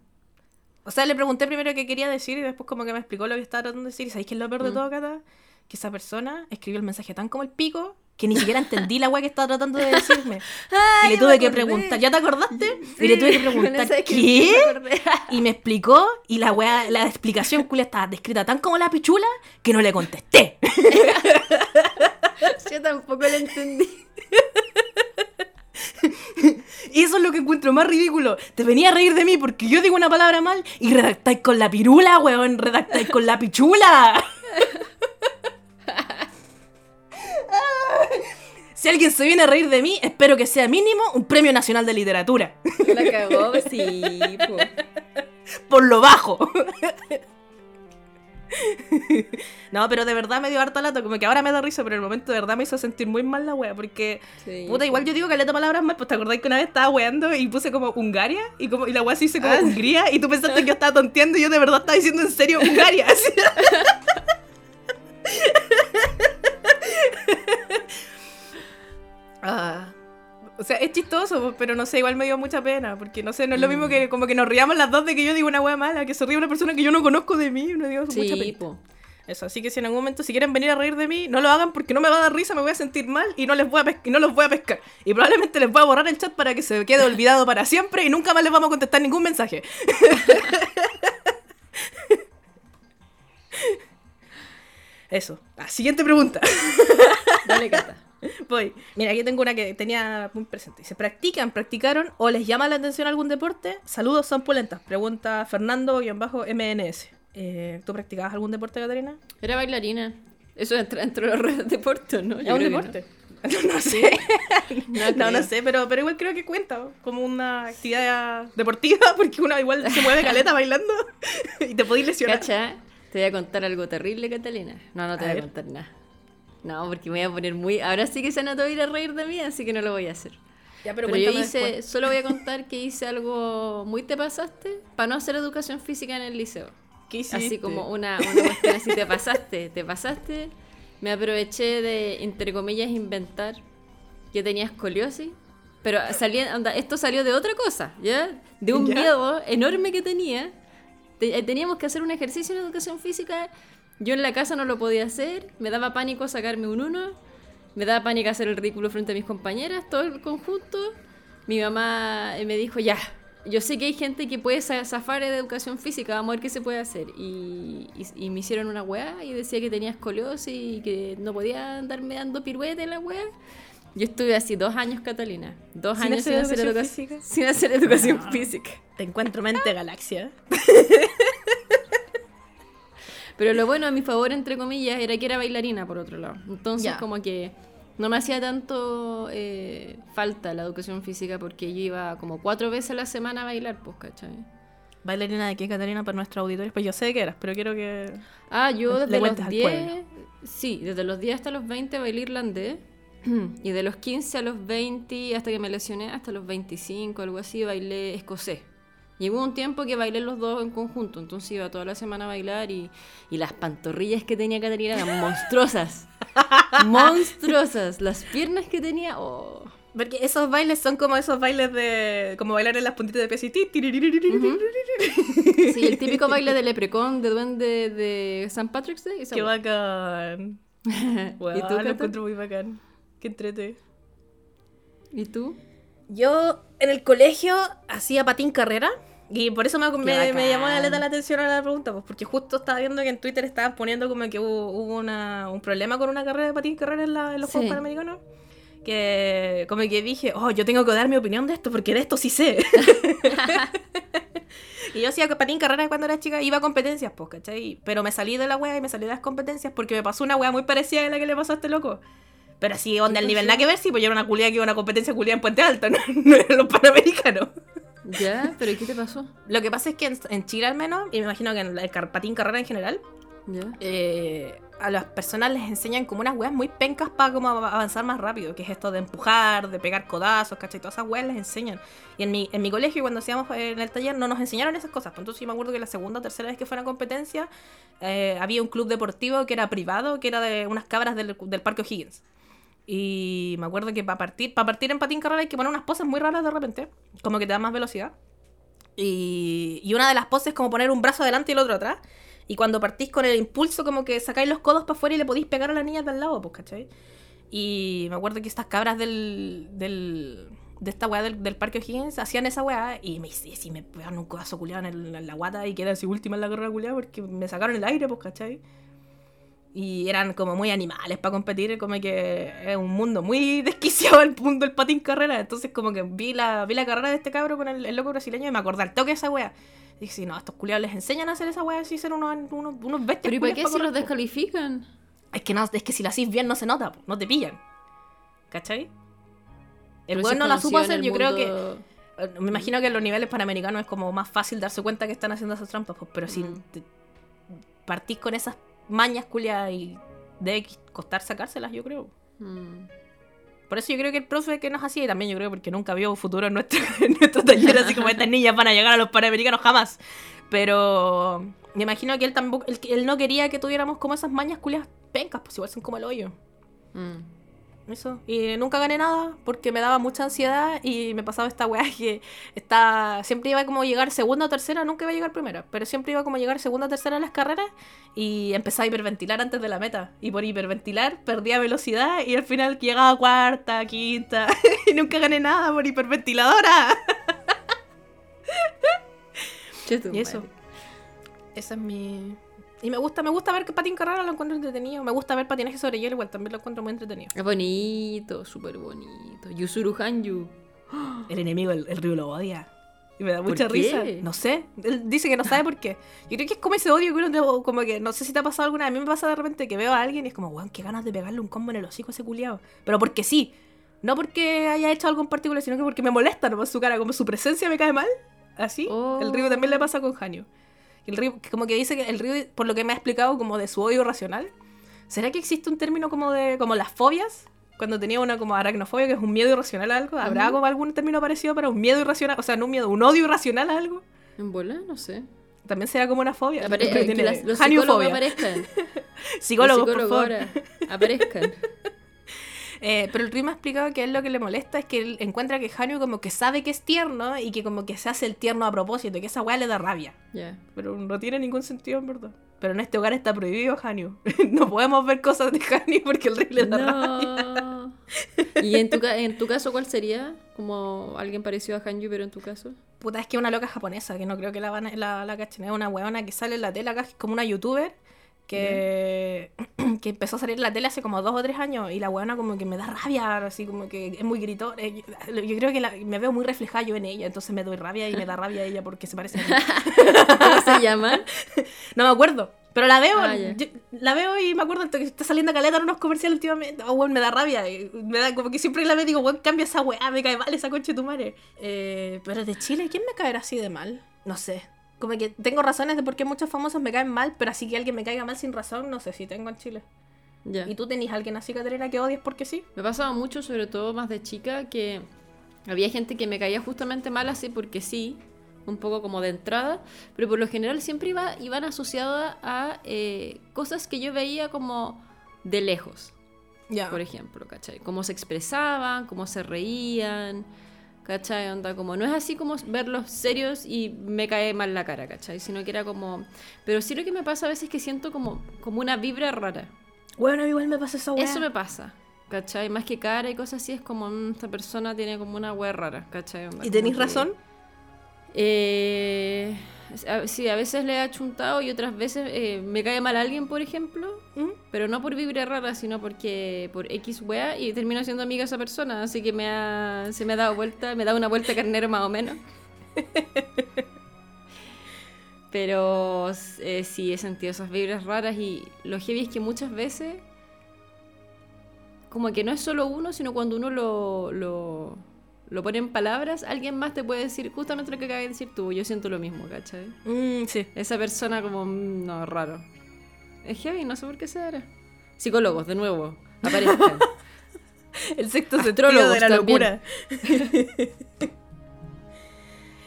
O sea, le pregunté primero qué quería decir y después como que me explicó lo que estaba tratando de decir. ¿Y sabéis qué es lo peor de Mm. todo, Cata? Que esa persona escribió el mensaje tan como el pico que ni siquiera entendí la weá que estaba tratando de decirme. y le tuve que preguntar, ¿ya te acordaste? y le tuve que preguntar, ¿Sabes qué? ¿qué? Me acordé. Y me explicó y la weá, la explicación culia estaba descrita tan como la pichula que no le contesté. Yo tampoco lo entendí. Y eso es lo que encuentro más ridículo. Te venía a reír de mí porque yo digo una palabra mal y redactáis con la pirula, weón. Redactáis con la pichula. Si alguien se viene a reír de mí, espero que sea mínimo un premio nacional de literatura. La cagó, sí, po. Por lo bajo. No, pero de verdad me dio harta lata. Como que ahora me da risa, pero en el momento de verdad me hizo sentir muy mal la wea. Porque Sí, Puta, igual yo digo caleta palabras mal, pues te acordás que una vez estaba weando y puse como Hungaria y como y la wea se dice como Ah. Hungría y tú pensaste que yo estaba tonteando y yo de verdad estaba diciendo en serio Hungaria. Ah, o sea, es chistoso, pero no sé, igual me dio mucha pena, porque no sé, no es lo mismo Mm. que como que nos riamos las dos de que yo digo una wea mala, que se ríe una persona que yo no conozco de mí, me dio mucha pena. po. Eso, así que si en algún momento si quieren venir a reír de mí, no lo hagan porque no me va a dar risa, me voy a sentir mal y no les voy a y no los voy a pescar. Y probablemente les voy a borrar el chat para que se quede olvidado para siempre y nunca más les vamos a contestar ningún mensaje. Eso. Ah, siguiente pregunta. Dale, Cata. Voy. Mira, aquí tengo una que tenía muy presente. Dice, ¿practican, practicaron o les llama la atención algún deporte? Saludos, son polentas. Pregunta Fernando-MNS. Eh, ¿Tú practicabas algún deporte, Catarina? Era bailarina. Eso entra dentro de los deportes, ¿no? Es un deporte. No, sé. No, No, sé, pero, pero igual creo que cuenta como una actividad deportiva, porque uno igual se mueve caleta bailando y te podéis lesionar. Cacha, te voy a contar algo terrible, Catalina. No, no te A voy a contar nada. No, porque me voy a poner muy. Ahora sí que se notó ir a reír de mí, así que no lo voy a hacer. Ya, Pero, yo hice, solo voy a contar que hice algo muy te pasaste para no hacer educación física en el liceo. ¿Qué hiciste? Así como una, una cuestión así, te pasaste, te pasaste. Me aproveché de, entre comillas, inventar que tenía escoliosis. Pero salía, onda, esto salió de otra cosa, ¿ya? De un Ya. miedo enorme que tenía. Te- eh, teníamos que hacer un ejercicio en educación física. Yo en la casa no lo podía hacer. Me daba pánico sacarme un uno. Me daba pánico hacer el ridículo frente a mis compañeras, todo el conjunto. Mi mamá eh, me dijo, ya, yo sé que hay gente que puede za- zafar de educación física, vamos a ver qué se puede hacer. Y, y- y me hicieron una weá y decía que tenía escoliosis y que no podía andarme dando piruetes en la weá. Yo estuve así dos años, Catalina. Dos ¿Sin años hacer sin hacer, educación educa- física? sin hacer educación Ah. física. Te encuentro mente galaxia. Pero lo bueno a mi favor, entre comillas, era que era bailarina, por otro lado. Entonces, como que no me hacía tanto eh, falta la educación física porque yo iba como cuatro veces a la semana a bailar, pues, ¿cachai? ¿Bailarina de qué, Catalina, para nuestros auditores? Pues yo sé que eras, pero quiero que... Ah, yo desde los cuentas al 10, pueblo. sí, desde los 10 hasta los 20 bailé irlandés. Y de los 15 a los 20, hasta que me lesioné, hasta los 25, algo así, bailé escocés. Llegó un tiempo que bailé los dos en conjunto, entonces iba toda la semana a bailar y, las pantorrillas que tenía Caterina eran monstruosas. monstruosas. Las piernas que tenía. Oh. Porque esos bailes son como esos bailes de. como bailar en las puntitas de pies y. Uh sí, el típico baile de Leprecon, de Duende de San Patrick's Day. ¡Qué bacán! ¿Y tú, lo encuentro muy bacán. ¡Qué entrete! ¿Y tú? Yo en el colegio hacía patín carrera y por eso me, me, llamó la, la atención a la pregunta, pues porque justo estaba viendo que en Twitter estaban poniendo como que hubo, hubo una, un problema con una carrera de patín carrera en, la- en los Sí. Juegos Panamericanos. Que como que dije, oh, yo tengo que dar mi opinión de esto porque de esto sí sé. y yo hacía patín carrera cuando era chica, iba a competencias, pues, ¿cachai? Pero me salí de la wea y me salí de las competencias porque me pasó una wea muy parecida a la que le pasó a este loco. Pero así, onda, el nivel nada que ver, sí, pues yo era una culia que iba a una competencia culia en Puente Alto, no, no eran los panamericanos. ¿Ya? ¿Pero qué te pasó? Lo que pasa es que en, en Chile al menos, y me imagino que en el car- patín carrera en general, ¿Ya? eh, a las personas les enseñan como unas weas muy pencas para como av- avanzar más rápido, que es esto de empujar, de pegar codazos, ¿cachai? Todas esas weas les enseñan. Y en mi, en mi colegio, cuando hacíamos eh, en el taller, no nos enseñaron esas cosas. Pues entonces yo me acuerdo que la segunda o tercera vez que fue a una competencia, eh, había un club deportivo que era privado, que era de unas cabras del, del Parque O'Higgins. Y me acuerdo que para partir, para partir en patín carrera hay que poner unas poses muy raras de repente, como que te da más velocidad. Y, y una de las poses es como poner un brazo adelante y el otro atrás. Y cuando partís con el impulso, como que sacáis los codos para afuera y le podéis pegar a las niñas del lado, pues, ¿cachai? Y me acuerdo que estas cabras del. del de esta weá del, del parque O'Higgins hacían esa weá y me y si me pegaron un codazo culiado en, en la guata y quedé así última en la carrera culiada porque me sacaron el aire, pues, ¿cachai? Y eran como muy animales para competir, como que es un mundo muy desquiciado el mundo del patín carrera. Entonces, como que vi la, vi la carrera de este cabro con el, el loco brasileño y me acordé al toque de esa wea. Y dije, sí, no, estos culiados les enseñan a hacer esa wea, así ser unos, unos, unos bestias. ¿Pero y para qué si los descalifican? Es que, no, es que si lo hacís bien no se nota, no te pillan. ¿Cachai? El weón no la supo hacer, yo creo que. eh, Me imagino que en los niveles panamericanos es como más fácil darse cuenta que están haciendo esas trampas, pues, pero si Mm. te- partís con esas mañas culiadas y debe costar sacárselas, yo creo. Mm. Por eso yo creo que el profe que nos hacía, y también yo creo porque nunca vio futuro en nuestro, en nuestro taller, así como estas niñas van a llegar a los panamericanos jamás. Pero me imagino que él tampoco, él, él no quería que tuviéramos como esas mañas culias pencas, pues igual son como el hoyo. Mm. Eso. Y nunca gané nada porque me daba mucha ansiedad y me pasaba esta weá que está, siempre iba como a llegar segunda o tercera, nunca iba a llegar primera, pero siempre iba como a llegar segunda o tercera en las carreras y empezaba a hiperventilar antes de la meta. Y por hiperventilar perdía velocidad y al final llegaba a cuarta, quinta y nunca gané nada por hiperventiladora. Y eso. Esa es mi... Y me gusta, me gusta ver que patín carrera lo encuentro entretenido. Me gusta ver patinaje sobre hielo, igual también lo encuentro muy entretenido. Es bonito, súper bonito. Yusuru Hanyu. El enemigo, el, el río lo odia. Y me da ¿Por mucha qué? risa. No sé. Él dice que no sabe por qué. Yo creo que es como ese odio que uno como que no sé si te ha pasado alguna vez. A mí me pasa de repente que veo a alguien y es como, weón, qué ganas de pegarle un combo en el hocico a ese culiado. Pero porque sí. No porque haya hecho algo en particular, sino que porque me molesta nomás su cara, como su presencia me cae mal. Así. Oh. El río también le pasa con Hanyo. El río, como que dice que el río, por lo que me ha explicado, como de su odio racional. ¿Será que existe un término como de como las fobias? Cuando tenía una como aracnofobia, que es un miedo irracional a algo. ¿Habrá Ujú. como algún término parecido para un miedo irracional? O sea, no un miedo, un odio irracional a algo. ¿En bola? No sé. También será como una fobia. Apare- que tiene las- los psicólogos aparezcan. Psicólogos, los por favor. ahora aparezcan. Eh, pero el Río me ha explicado que a él lo que le molesta es que él encuentra que Hanyu como que sabe que es tierno y que como que se hace el tierno a propósito y que esa weá le da rabia. Ya. Pero no tiene ningún sentido en verdad. Pero en este hogar está prohibido Hanyu. no podemos ver cosas de Hanyu porque el Río le da rabia. ¿Y en tu, en tu caso cuál sería? Como alguien parecido a Hanyu, pero en tu caso. Puta, es que es una loca japonesa, que no creo que la, van a- la, la cachen. Es una que sale en la tele acá, que es como una youtuber que, que empezó a salir en la tele hace como dos o tres años y la weona como que me da rabia, así como que es muy gritón. Eh, Yo, yo creo que la- me veo muy reflejada yo en ella, entonces me doy rabia y me da rabia ella porque se parece a mí. ¿Cómo se llama? No me acuerdo. Pero la veo, Ah, yo- la veo y me acuerdo que está saliendo caleta en unos comerciales últimamente. Oh, weón, me da rabia. Me da como que siempre la veo y digo, weón, cambia esa weá, me cae mal esa concha de tu madre. Eh, pero de Chile, ¿quién me caerá así de mal? No sé. Como que tengo razones de por qué muchos famosos me caen mal, pero así que alguien me caiga mal sin razón, no sé si tengo en Chile. Ya. ¿Y tú tenés alguien así, Caterina, que odies porque sí? Me pasaba mucho, sobre todo más de chica, que había gente que me caía justamente mal así porque sí, un poco como de entrada, pero por lo general siempre iba, iban asociadas a eh, cosas que yo veía como de lejos, Ya. por ejemplo, ¿cachai? Cómo se expresaban, cómo se reían, ¿cachai? Onda, como no es así como verlos serios y me cae mal la cara, ¿cachai? Sino que era como... Pero sí lo que me pasa a veces es que siento como, como una vibra rara. Bueno, igual me pasa esa weá. Eso me pasa. ¿Cachai? Más que cara y cosas así, es como "Mm, esta persona tiene como una wea rara, ¿cachai? Onda, ¿Y tenéis que- razón? Eh, sí, a veces le he achuntado y otras veces eh, me cae mal alguien, por ejemplo, ¿Mm? pero no por vibra rara, sino porque por X wea y termino siendo amiga de esa persona, así que me ha, se me ha dado vuelta, me da una vuelta carnero más o menos. Pero eh, sí he sentido esas vibras raras y lo heavy es que muchas veces como que no es solo uno, sino cuando uno lo, lo, lo pone en palabras, alguien más te puede decir justamente lo que acabas de decir tú, yo siento lo mismo, ¿cachai? Mm, sí. Esa persona como, mm, no, raro. Es heavy, no sé por qué será. Psicólogos, de nuevo, aparezcan. El sexto sentido Astrólogos de la también. locura.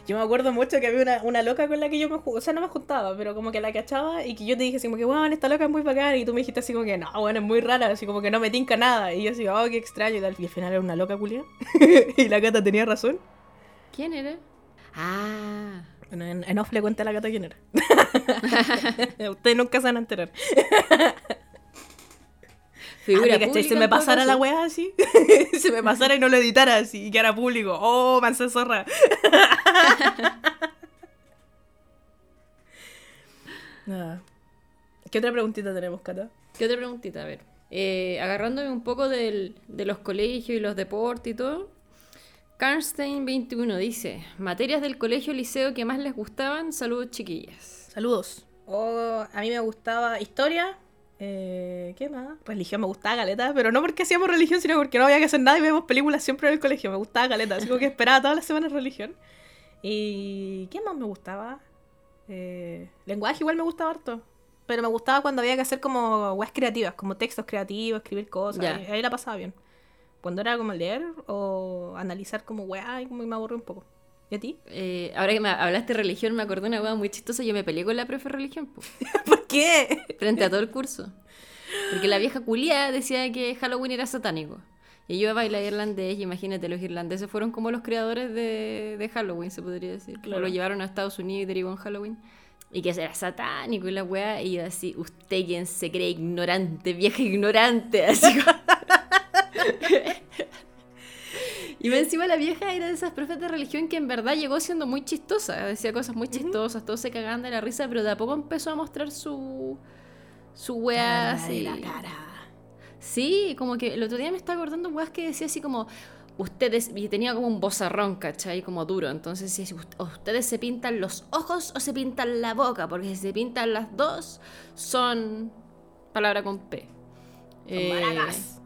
yo me acuerdo mucho que había una, una loca con la que yo me o sea, no me juntaba, pero como que la cachaba y que yo te dije así como que, bueno, esta loca es muy bacana y tú me dijiste así como que, no, bueno, es muy rara, así como que no me tinca nada. Y yo así, oh, qué extraño y tal. Y al final era una loca culia. y la gata tenía razón. ¿Quién era? Ah, Bueno, en, en off le cuenta a la gata quién era. Ustedes nunca se van a enterar. figura Ah, pública Se me pasara la weá así. se me pasara y no lo editara así y que era público. Oh, mansa zorra. Nada. ¿Qué otra preguntita tenemos, Cata? ¿Qué otra preguntita? A ver. Eh, agarrándome un poco del- de los colegios y los deportes y todo. Karnstein21 dice: Materias del colegio liceo que más les gustaban. Saludos, chiquillas. Saludos. Oh, a mí me gustaba historia. Eh, ¿Qué más? Religión me gustaba galeta, pero no porque hacíamos religión, sino porque no había que hacer nada y vemos películas siempre en el colegio. Me gustaba galeta, así como que esperaba todas las semanas religión. ¿Y qué más me gustaba? Eh, lenguaje igual me gustaba harto. Pero me gustaba cuando había que hacer como weas creativas, como textos creativos, escribir cosas. Ahí, ahí la pasaba bien. Cuando era como leer o analizar como weá, como me aburrí un poco. ¿Y a ti? Eh, ahora que me hablaste de religión, me acordé de una hueá muy chistosa. Yo me peleé con la profe de religión, po, ¿Por qué? frente a todo el curso. Porque la vieja culia decía que Halloween era satánico. Y yo bailaba irlandés, y imagínate, los irlandeses fueron como los creadores de, de Halloween, se podría decir. Claro. Lo llevaron a Estados Unidos y derivó en Halloween. Y que era satánico y la weá. Y yo así, usted quien se cree ignorante, vieja ignorante. Así como- Y más encima la vieja era de esas profes de religión que en verdad llegó siendo muy chistosa. Decía cosas muy chistosas, todos se cagaban de la risa, pero de a poco empezó a mostrar su. su weá así. la cara. Sí, como que el otro día me estaba acordando weas que decía así como. ustedes, y tenía como un bozarrón, ¿cachai? Como duro. Entonces, si ustedes se pintan los ojos o se pintan la boca, porque si se pintan las dos, son palabra con P. Eh, maracas.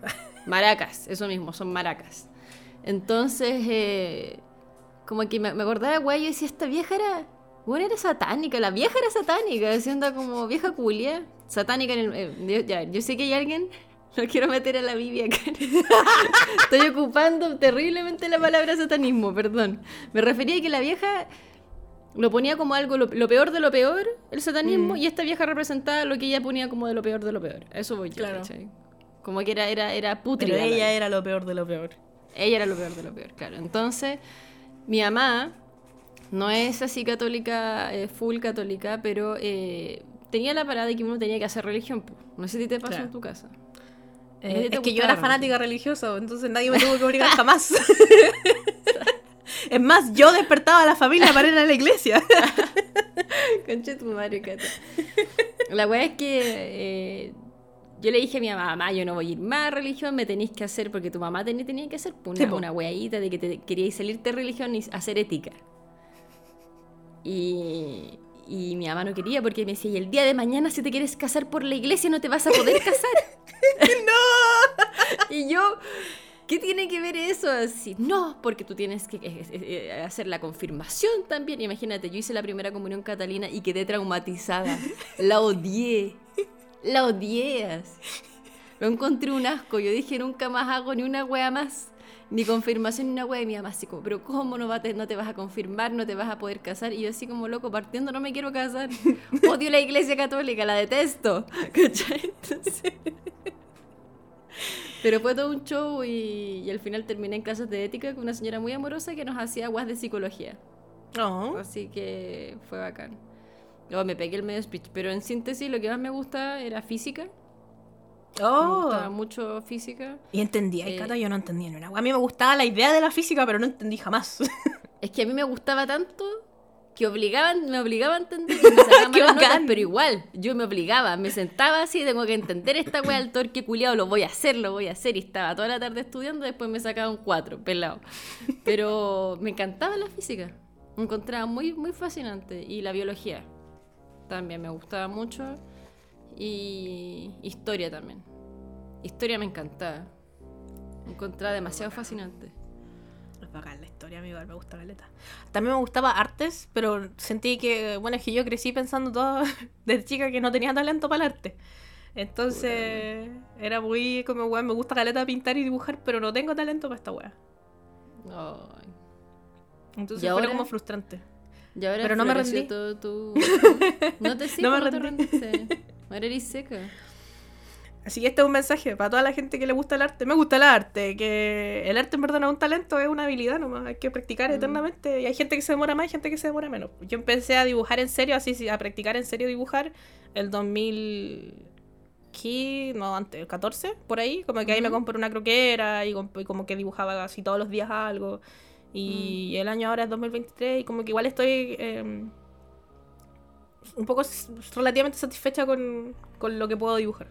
Maracas, eso mismo, son maracas. Entonces, eh, como que me, acordaba de güey, y decía, esta vieja era, bueno, era satánica, la vieja era satánica, siendo como vieja culia, satánica en el... Eh, ya, yo sé que hay alguien no quiero meter a la Biblia acá. Estoy ocupando terriblemente la palabra satanismo, perdón. Me refería a que la vieja lo ponía como algo, lo, peor de lo peor, el satanismo, mm. y esta vieja representaba lo que ella ponía como de lo peor de lo peor. eso voy yo, claro. Como que era, era, era Pero ella era lo peor de lo peor. Ella era lo peor de lo peor, claro. Entonces, mi mamá no es así católica, eh, full católica, pero eh, tenía la parada de que uno tenía que hacer religión. No sé si te pasó en tu casa. Eh, es que yo era fanática religiosa, entonces nadie me tuvo que obligar jamás. es más, yo despertaba a la familia para ir a la iglesia. Conche tu madre, La weá es que yo le dije a mi mamá, yo no voy a ir más a religión, me tenéis que hacer, porque tu mamá tenía, tenía que hacer una, una weadita de que te, queríais salirte de religión y hacer ética. Y, y mi mamá no quería porque me decía, y el día de mañana si te quieres casar por la iglesia no te vas a poder casar. ¡No! y yo, ¿qué tiene que ver eso? Así, no, porque tú tienes que eh, eh, hacer la confirmación también. Imagínate, yo hice la primera comunión catalina y quedé traumatizada. La odié. La odié. Lo encontré un asco. Yo dije, nunca más hago ni una wea más ni confirmación ni una wea. Y mi mamá así como, pero ¿cómo no, va no te vas a confirmar? ¿No te vas a poder casar? Y yo así como loco, partiendo, no me quiero casar. Odio la iglesia católica, la detesto. ¿Cachai? Pero fue todo un show y, al final terminé en clases de ética con una señora muy amorosa que nos hacía aguas de psicología. Oh. Así que fue bacán. Luego me pegué el medio speech, pero en síntesis lo que más me gusta era física. Oh. Me gustaba mucho física. Y entendía, y Cata yo no entendía ni una. A mí me gustaba la idea de la física, pero no entendí jamás. es que a mí me gustaba tanto que obligaban, me obligaba a entender y me sacaban pero igual, yo me obligaba, me sentaba así, tengo que entender esta wea del torque culiado, lo voy a hacer, lo voy a hacer, y estaba toda la tarde estudiando, después me sacaba un cuatro, pelado. Pero me encantaba la física, me encontraba muy, muy fascinante, y la biología también me gustaba mucho, y historia también. Historia me encantaba, me encontraba demasiado fascinante bacán la historia, amigo, me gusta Caleta. También me gustaba artes, pero sentí que, bueno, es que yo crecí pensando todo desde chica que no tenía talento para el arte. Entonces, era muy como, weón, me gusta Caleta pintar y dibujar, pero no tengo talento para esta weá. Entonces fue como frustrante. Pero no me rendí. No te sigo, no me rendí. Te seca. Así que este es un mensaje para toda la gente que le gusta el arte. Me gusta el arte, que el arte en verdad no es un talento, es una habilidad nomás. Hay que practicar mm. eternamente. Y hay gente que se demora más y gente que se demora menos. Yo empecé a dibujar en serio, así, a practicar en serio dibujar el 2000. No, antes, el 14, por ahí. Como que ahí me compré una croquera y, como que dibujaba así todos los días algo. Y mm. el año ahora es 2023 y como que igual estoy. Em, un poco relativamente satisfecha con, con lo que puedo dibujar.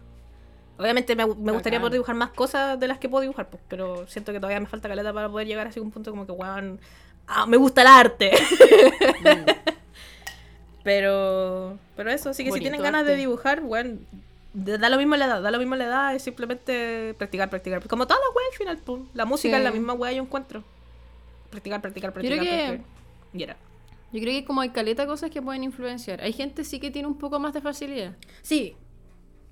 Obviamente me, gustaría poder dibujar más cosas de las que puedo dibujar, pues, pero siento que todavía me falta caleta para poder llegar a un punto como que, weón, ah, me gusta el arte. Mm. pero, pero eso, así que si tienen ganas de dibujar, weón, da lo mismo la edad, da lo mismo la edad, es simplemente practicar, practicar. Como todas las weas al final, pues, la música es la misma wea yo encuentro. Practicar, practicar, practicar. Yo creo que... Yo creo que como hay caleta cosas que pueden influenciar. Hay gente sí que tiene un poco más de facilidad. Sí,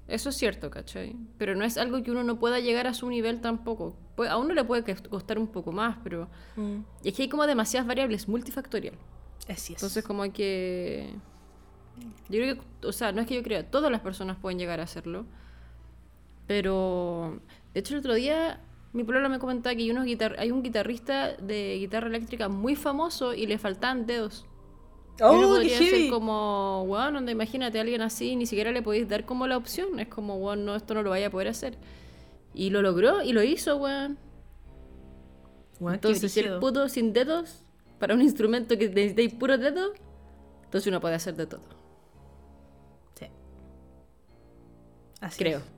eso es cierto, ¿cachai? Pero no es algo que uno no pueda llegar a su nivel tampoco. A uno le puede costar un poco más, pero... Mm. Es que hay como demasiadas variables, multifactorial. Así es. Entonces como hay que... Yo creo que, o sea, no es que yo crea, todas las personas pueden llegar a hacerlo. Pero, de hecho, el otro día mi problema me comentaba que hay, unos hay un guitarrista de guitarra eléctrica muy famoso y le faltan dedos. Oh, podría ser como, weón, donde imagínate a alguien así, ni siquiera le podéis dar como la opción. Es como, weón, no, esto no lo vaya a poder hacer. Y lo logró y lo hizo, weón. entonces, si el puto sin dedos, para un instrumento que necesitáis puros dedos, entonces uno puede hacer de todo. Sí. Así Creo.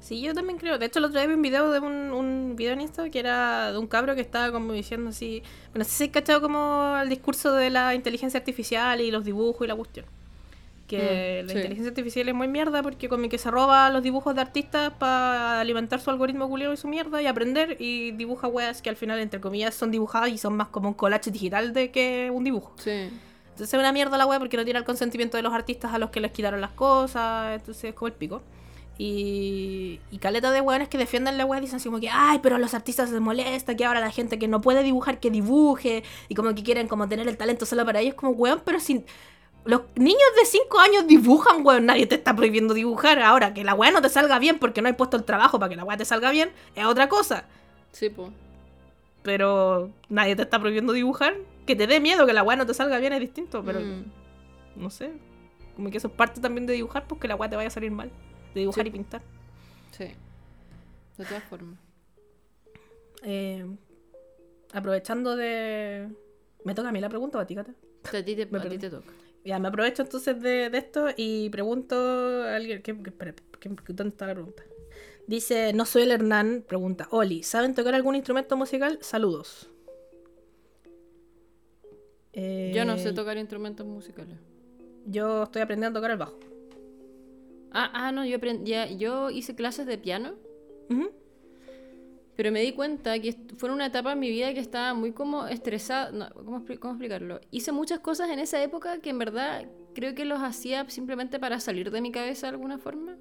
Sí, yo también creo. De hecho, el otro día vi un video de un, un video en Insta que era de un cabro que estaba como diciendo así. Bueno, no sé si has cachado como el discurso de la inteligencia artificial y los dibujos y la cuestión. Que Mm, la sí. inteligencia artificial es muy mierda porque como que se roba los dibujos de artistas para alimentar su algoritmo culiado y su mierda y aprender y dibuja weas que al final, entre comillas, son dibujadas y son más como un collage digital de que un dibujo. Sí. Entonces es una mierda la wea porque no tiene el consentimiento de los artistas a los que les quitaron las cosas. Entonces es como el pico. Y, y caleta de weones que defienden la wea dicen así como que, ay, pero a los artistas les molesta que ahora la gente que no puede dibujar que dibuje. Y como que quieren como tener el talento solo para ellos. Como weón, pero sin... Los niños de 5 años dibujan, weón. Nadie te está prohibiendo dibujar. Ahora, que la weá no te salga bien porque no hay puesto el trabajo para que la weá te salga bien, es otra cosa. Sí, po. Pero nadie te está prohibiendo dibujar. Que te dé miedo que la weá no te salga bien es distinto, pero Mm. no sé. Como que eso es parte también de dibujar, porque la weá te vaya a salir mal. De dibujar Sí. y pintar. Sí. De todas formas. Eh, aprovechando de. ¿Me toca a mí la pregunta o a ti, Cata? A ti te, Me a ti perdí. te toca. Ya, me aprovecho entonces de, de esto y pregunto a alguien. ¿qué, qué- espera, ¿qué- ¿Dónde está la pregunta? Dice, no soy el Hernán, pregunta, Oli, ¿saben tocar algún instrumento musical? Saludos. Yo no Eh, sé tocar instrumentos musicales. Yo estoy aprendiendo a tocar el bajo. Ah, ah no, yo, aprend- ya- yo hice clases de piano, pero me di cuenta que fue una etapa en mi vida que estaba muy como estresada. no, ¿cómo, cómo explicarlo? Hice muchas cosas en esa época que en verdad creo que los hacía simplemente para salir de mi cabeza de alguna forma.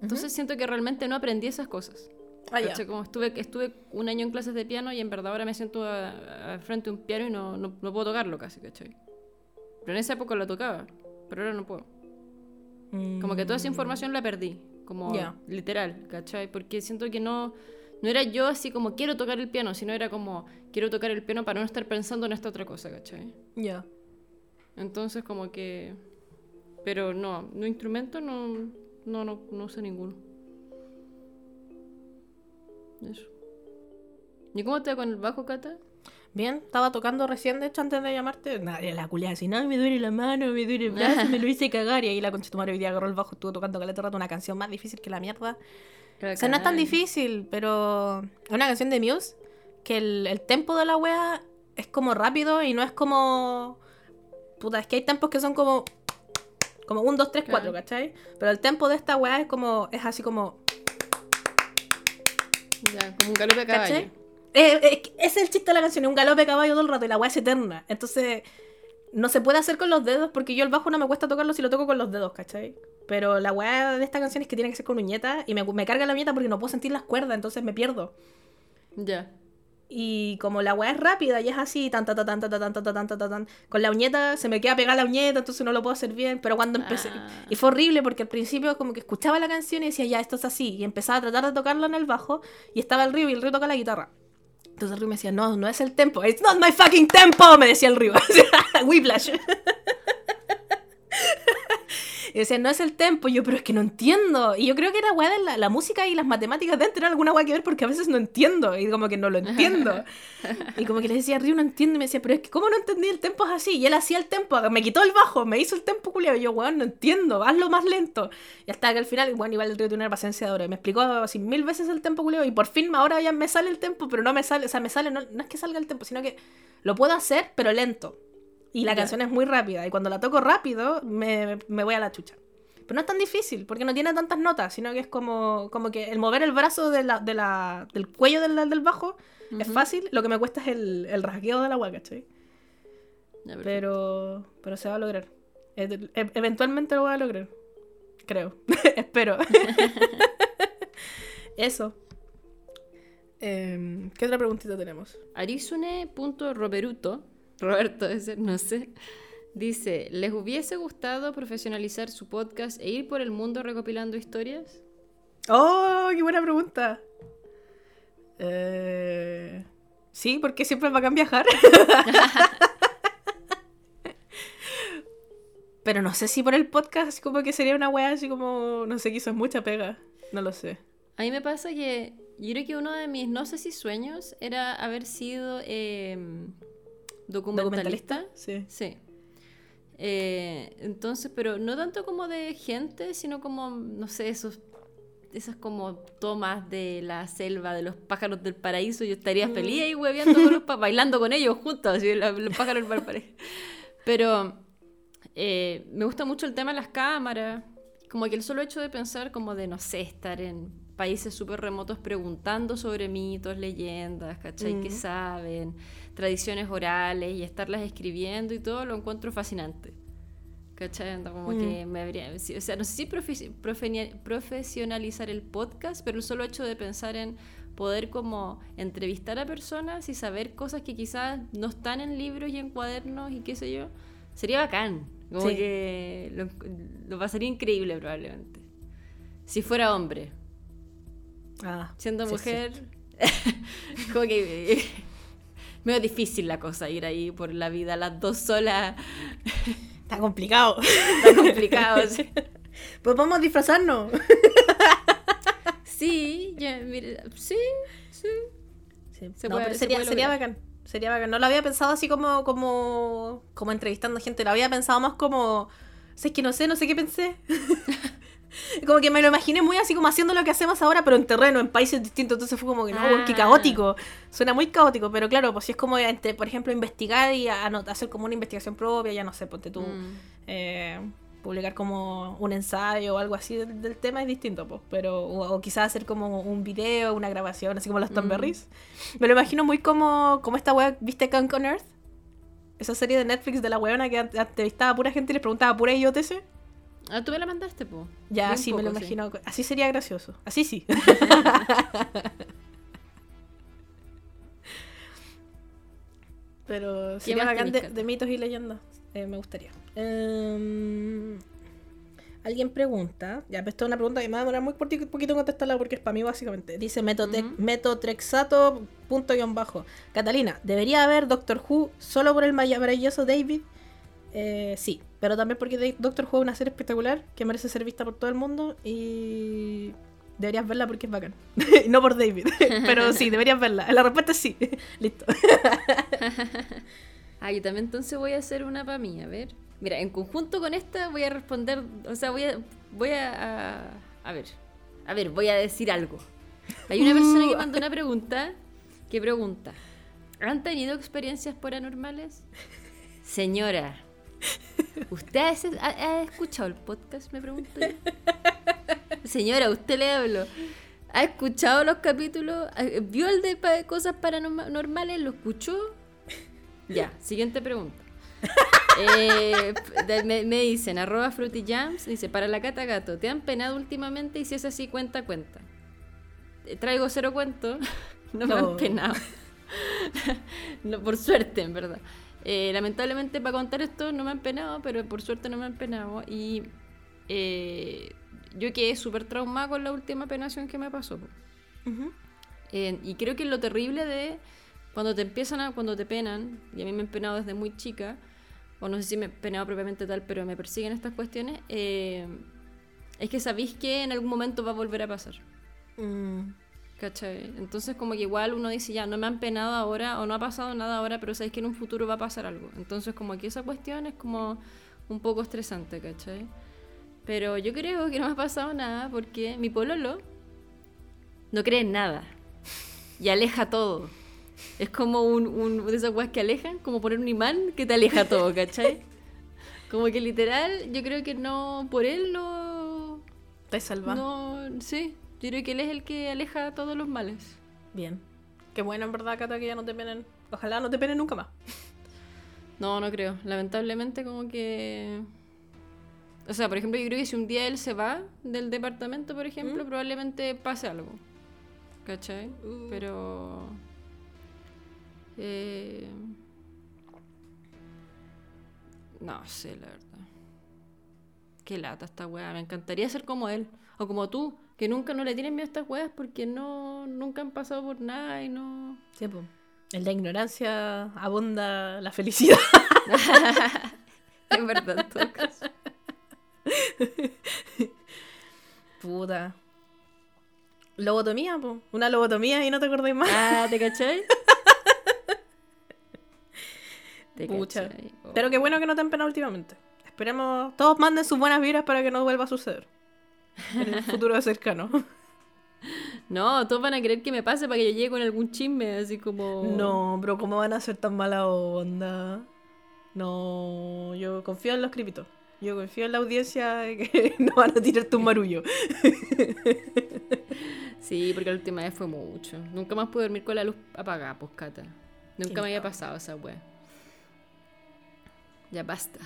Entonces siento que realmente no aprendí esas cosas. Ah. ¿Cachai? Como estuve, estuve un año en clases de piano y en verdad ahora me siento a- a frente a un piano y no, no, no puedo tocarlo casi, ¿cachai? Pero en esa época lo tocaba, pero ahora no puedo. Como que toda esa información la perdí, como Ya. literal, ¿cachai? Porque siento que no, no era yo así como quiero tocar el piano, sino era como quiero tocar el piano para no estar pensando en esta otra cosa, ¿cachai? Ya. Entonces como que... Pero no, no instrumento no, no, no, no sé ninguno. Eso. ¿Y cómo te va con el bajo, Cata? Bien, estaba tocando recién, de hecho, antes de llamarte. Nadie la culia así, no, me duele la mano, me duele el brazo, me lo hice cagar. Y ahí la conchetumare hoy día agarró el bajo, estuvo tocando caleta rato una canción más difícil que la mierda. O sea, no es tan difícil, pero es una canción de Muse que el, el tempo de la wea es como rápido y no es como. Puta, es que hay tempos que son como. Como 1, 2, 3, 4, Claro. ¿cachai? Pero el tempo de esta wea es como. Es así como. Ya, como un galope de caballo. ¿Cachai? Eh, eh, es el chiste de la canción, es un galope de caballo todo el rato y la weá es eterna. Entonces, no se puede hacer con los dedos porque yo el bajo no me cuesta tocarlo si lo toco con los dedos, ¿cachai? Pero la weá de esta canción es que tiene que ser con uñeta y me, me carga la uñeta porque no puedo sentir las cuerdas, entonces me pierdo. Ya. Y como la weá es rápida y es así, tan, tan, tan, tan, tan, tan, tan, tan, tan, tan, tan, con la uñeta se me queda pegada la uñeta, entonces no lo puedo hacer bien. Pero cuando empecé. Ah. Y fue horrible porque al principio, como que escuchaba la canción y decía, ya, esto es así. Y empezaba a tratar de tocarlo en el bajo y estaba el río y el río toca la guitarra. Entonces el río me decía, no, no es el tempo, it's not my fucking tempo, me decía el río. Whiplash. Y decía, no es el tempo. Y yo, pero es que no entiendo. Y yo creo que era weá de la, la música y las matemáticas deben tener alguna weá que ver porque a veces no entiendo. Y como que no lo entiendo. y como que le decía, Río, no entiendo. Y me decía, pero es que, ¿cómo no entendí? El tempo es así. Y él hacía el tempo, me quitó el bajo, me hizo el tempo culiado. Y yo, weón, no entiendo, hazlo más lento. Y hasta que al final, bueno, igual el Río tiene una paciencia de oro. Y me explicó así mil veces el tempo culiado. Y por fin ahora ya me sale el tempo, pero no me sale, o sea, me sale, no, no es que salga el tempo, sino que lo puedo hacer, pero lento. Y la canción es muy rápida. Y cuando la toco rápido, me, me voy a la chucha. Pero no es tan difícil, porque no tiene tantas notas, sino que es como, como que el mover el brazo de la, de la, del cuello del, del bajo es fácil, lo que me cuesta es el, el rasgueo de la hueá, ¿cachai? Perfecto. Pero, pero se va a lograr. E- e- eventualmente lo voy a lograr. Creo. Espero. Eso. Em, ¿Qué otra preguntita tenemos? Arizune.roberuto, Roberto ese, no sé, dice, ¿les hubiese gustado profesionalizar su podcast e ir por el mundo recopilando historias? ¡Oh, qué buena pregunta! Eh, sí, porque siempre va a viajar. Pero no sé si por el podcast como que sería una wea así como, no sé, quizás mucha pega. No lo sé. A mí me pasa que yo creo que uno de mis, no sé si sueños, era haber sido eh, documentalista. Sí. Sí. Eh, entonces, pero no tanto como de gente, sino como, no sé, esos esas como tomas de la selva de los pájaros del paraíso, yo estaría feliz ahí hueveando con los pa- bailando con ellos juntos, así, los pájaros del paraíso. Pero eh, me gusta mucho el tema de las cámaras, como que el solo hecho de pensar como de, no sé, estar en países súper remotos preguntando sobre mitos, leyendas, ¿cachai? ¿Qué Mm. saben? Tradiciones orales y estarlas escribiendo y todo, lo encuentro fascinante. ¿Cachai? Como Mm. que me habría... O sea, no sé si profe- profesionalizar el podcast, pero el solo hecho de pensar en poder como entrevistar a personas y saber cosas que quizás no están en libros y en cuadernos y qué sé yo, sería bacán. Como Sí. que lo, lo pasaría increíble probablemente. Si fuera hombre. Ah, Siendo sí, mujer, como que medio difícil la cosa, ir ahí por la vida las dos solas, sí. Está complicado. está complicado. sí. Pues vamos a disfrazarnos. Sí, ya, mira, sí, sí. Sí. Se no, puede- pero se sería, puede sería bacán. Sería bacán. No lo había pensado así como, como, como entrevistando gente. Lo había pensado más como. o sea, es que no sé, no sé qué pensé. como que me lo imaginé muy así como haciendo lo que hacemos ahora, pero en terreno, en países distintos. Entonces fue como que no, qué Ah. caótico. Suena muy caótico, pero claro, pues si es como, entre, por ejemplo, investigar y hacer como una investigación propia, ya no sé, ponte tú. Mm. eh, publicar como un ensayo o algo así del, del tema es distinto, pues, pero o, o quizás hacer como un video, una grabación, así como los Tom Mm. Berries. Me lo imagino muy como, como esta wea, ¿viste Kunk on Earth? Esa serie de Netflix de la weona que entrevistaba a pura gente y les preguntaba pura IOTC. Ah, tú me la mandaste, po. Ya, un así me lo poco, sí. imagino. Así sería gracioso. Así sí. Pero sería bacán de, de mitos y leyendas. Eh, me gustaría. Em, Alguien pregunta, ya, pero esta es una pregunta que me va a demorar muy poquito en contestarla porque es para mí básicamente. Dice metotrexato punto guion bajo. Catalina, ¿debería haber Doctor Who solo por el maravilloso David? Eh, sí, pero también porque Doctor Who es una serie espectacular que merece ser vista por todo el mundo y deberías verla porque es bacán. No por David, pero sí, deberías verla. La respuesta es sí. Listo. Ah, yo también entonces voy a hacer una para mí, a ver. Mira, en conjunto con esta voy a responder, o sea, voy a, voy a, a, a ver, a ver, voy a decir algo. Hay una persona que mandó una pregunta, que pregunta, ¿han tenido experiencias paranormales? Señora, ¿usted ha, ha- ha escuchado el podcast? Me pregunto yo. Señora, usted le hablo. ¿Ha escuchado los capítulos? ¿Vio el de cosas paranormales? ¿Lo escuchó? Ya, siguiente pregunta. Eh, me, me dicen, arroba frutijams, dice, para la cata gato, ¿te han penado últimamente? Y si es así, cuenta, cuenta. Eh, Traigo cero cuentos, no, me No. han penado. no, por suerte, en verdad. Eh, lamentablemente para contar esto no me han penado, pero por suerte no me han penado. Y eh, yo quedé súper traumada con la última penación que me pasó. Eh, y creo que lo terrible de cuando te empiezan a, cuando te penan, y a mí me han penado desde muy chica, o no sé si me he penado propiamente tal, pero me persiguen estas cuestiones, eh, es que sabéis que en algún momento va a volver a pasar. Mm, ¿Cachai? Entonces como que igual uno dice, ya, no me han penado ahora, o no ha pasado nada ahora, pero sabéis que en un futuro va a pasar algo. Entonces como que esa cuestión es como un poco estresante, ¿cachai? Pero yo creo que no me ha pasado nada porque mi pololo no cree en nada y aleja todo. Es como un, un de esas weas que alejan, como poner un imán que te aleja todo, ¿cachai? Como que literal, yo creo que no, por él no, Te salva. no, sí, yo creo que él es el que aleja todos los males. Bien. Qué bueno, en verdad, Cata, que ya no te penen. Ojalá no te penen nunca más. No, no creo. Lamentablemente como que... O sea, por ejemplo, yo creo que si un día él se va del departamento, por ejemplo, ¿Mm? probablemente pase algo. ¿Cachai? Uh. Pero... eh, No sé, la verdad. Qué lata esta weá. Me encantaría ser como él. O como tú, que nunca no le tienes miedo a estas weas porque no, nunca han pasado por nada y no... Sí, pues. En la ignorancia abunda la felicidad. Es verdad, en todo caso. Puta. Lobotomía, po. Una lobotomía y no te acordáis más. Ah, ¿te cachai? ¿Te Pucha. cachai? Oh. Pero qué bueno que no te han penado últimamente. Esperemos. Todos manden sus buenas vibras para que no vuelva a suceder. En el futuro cercano. No, todos van a querer que me pase para que yo llegue con algún chisme, así como... No, pero ¿cómo van a ser tan mala onda? No, yo confío en los criptos. Yo confío en la audiencia de que no van a tirarte un marullo. Sí, porque la última vez fue mucho. Nunca más pude dormir con la luz apagada, pues, Cata. Nunca me había pasado esa wea. Ya basta.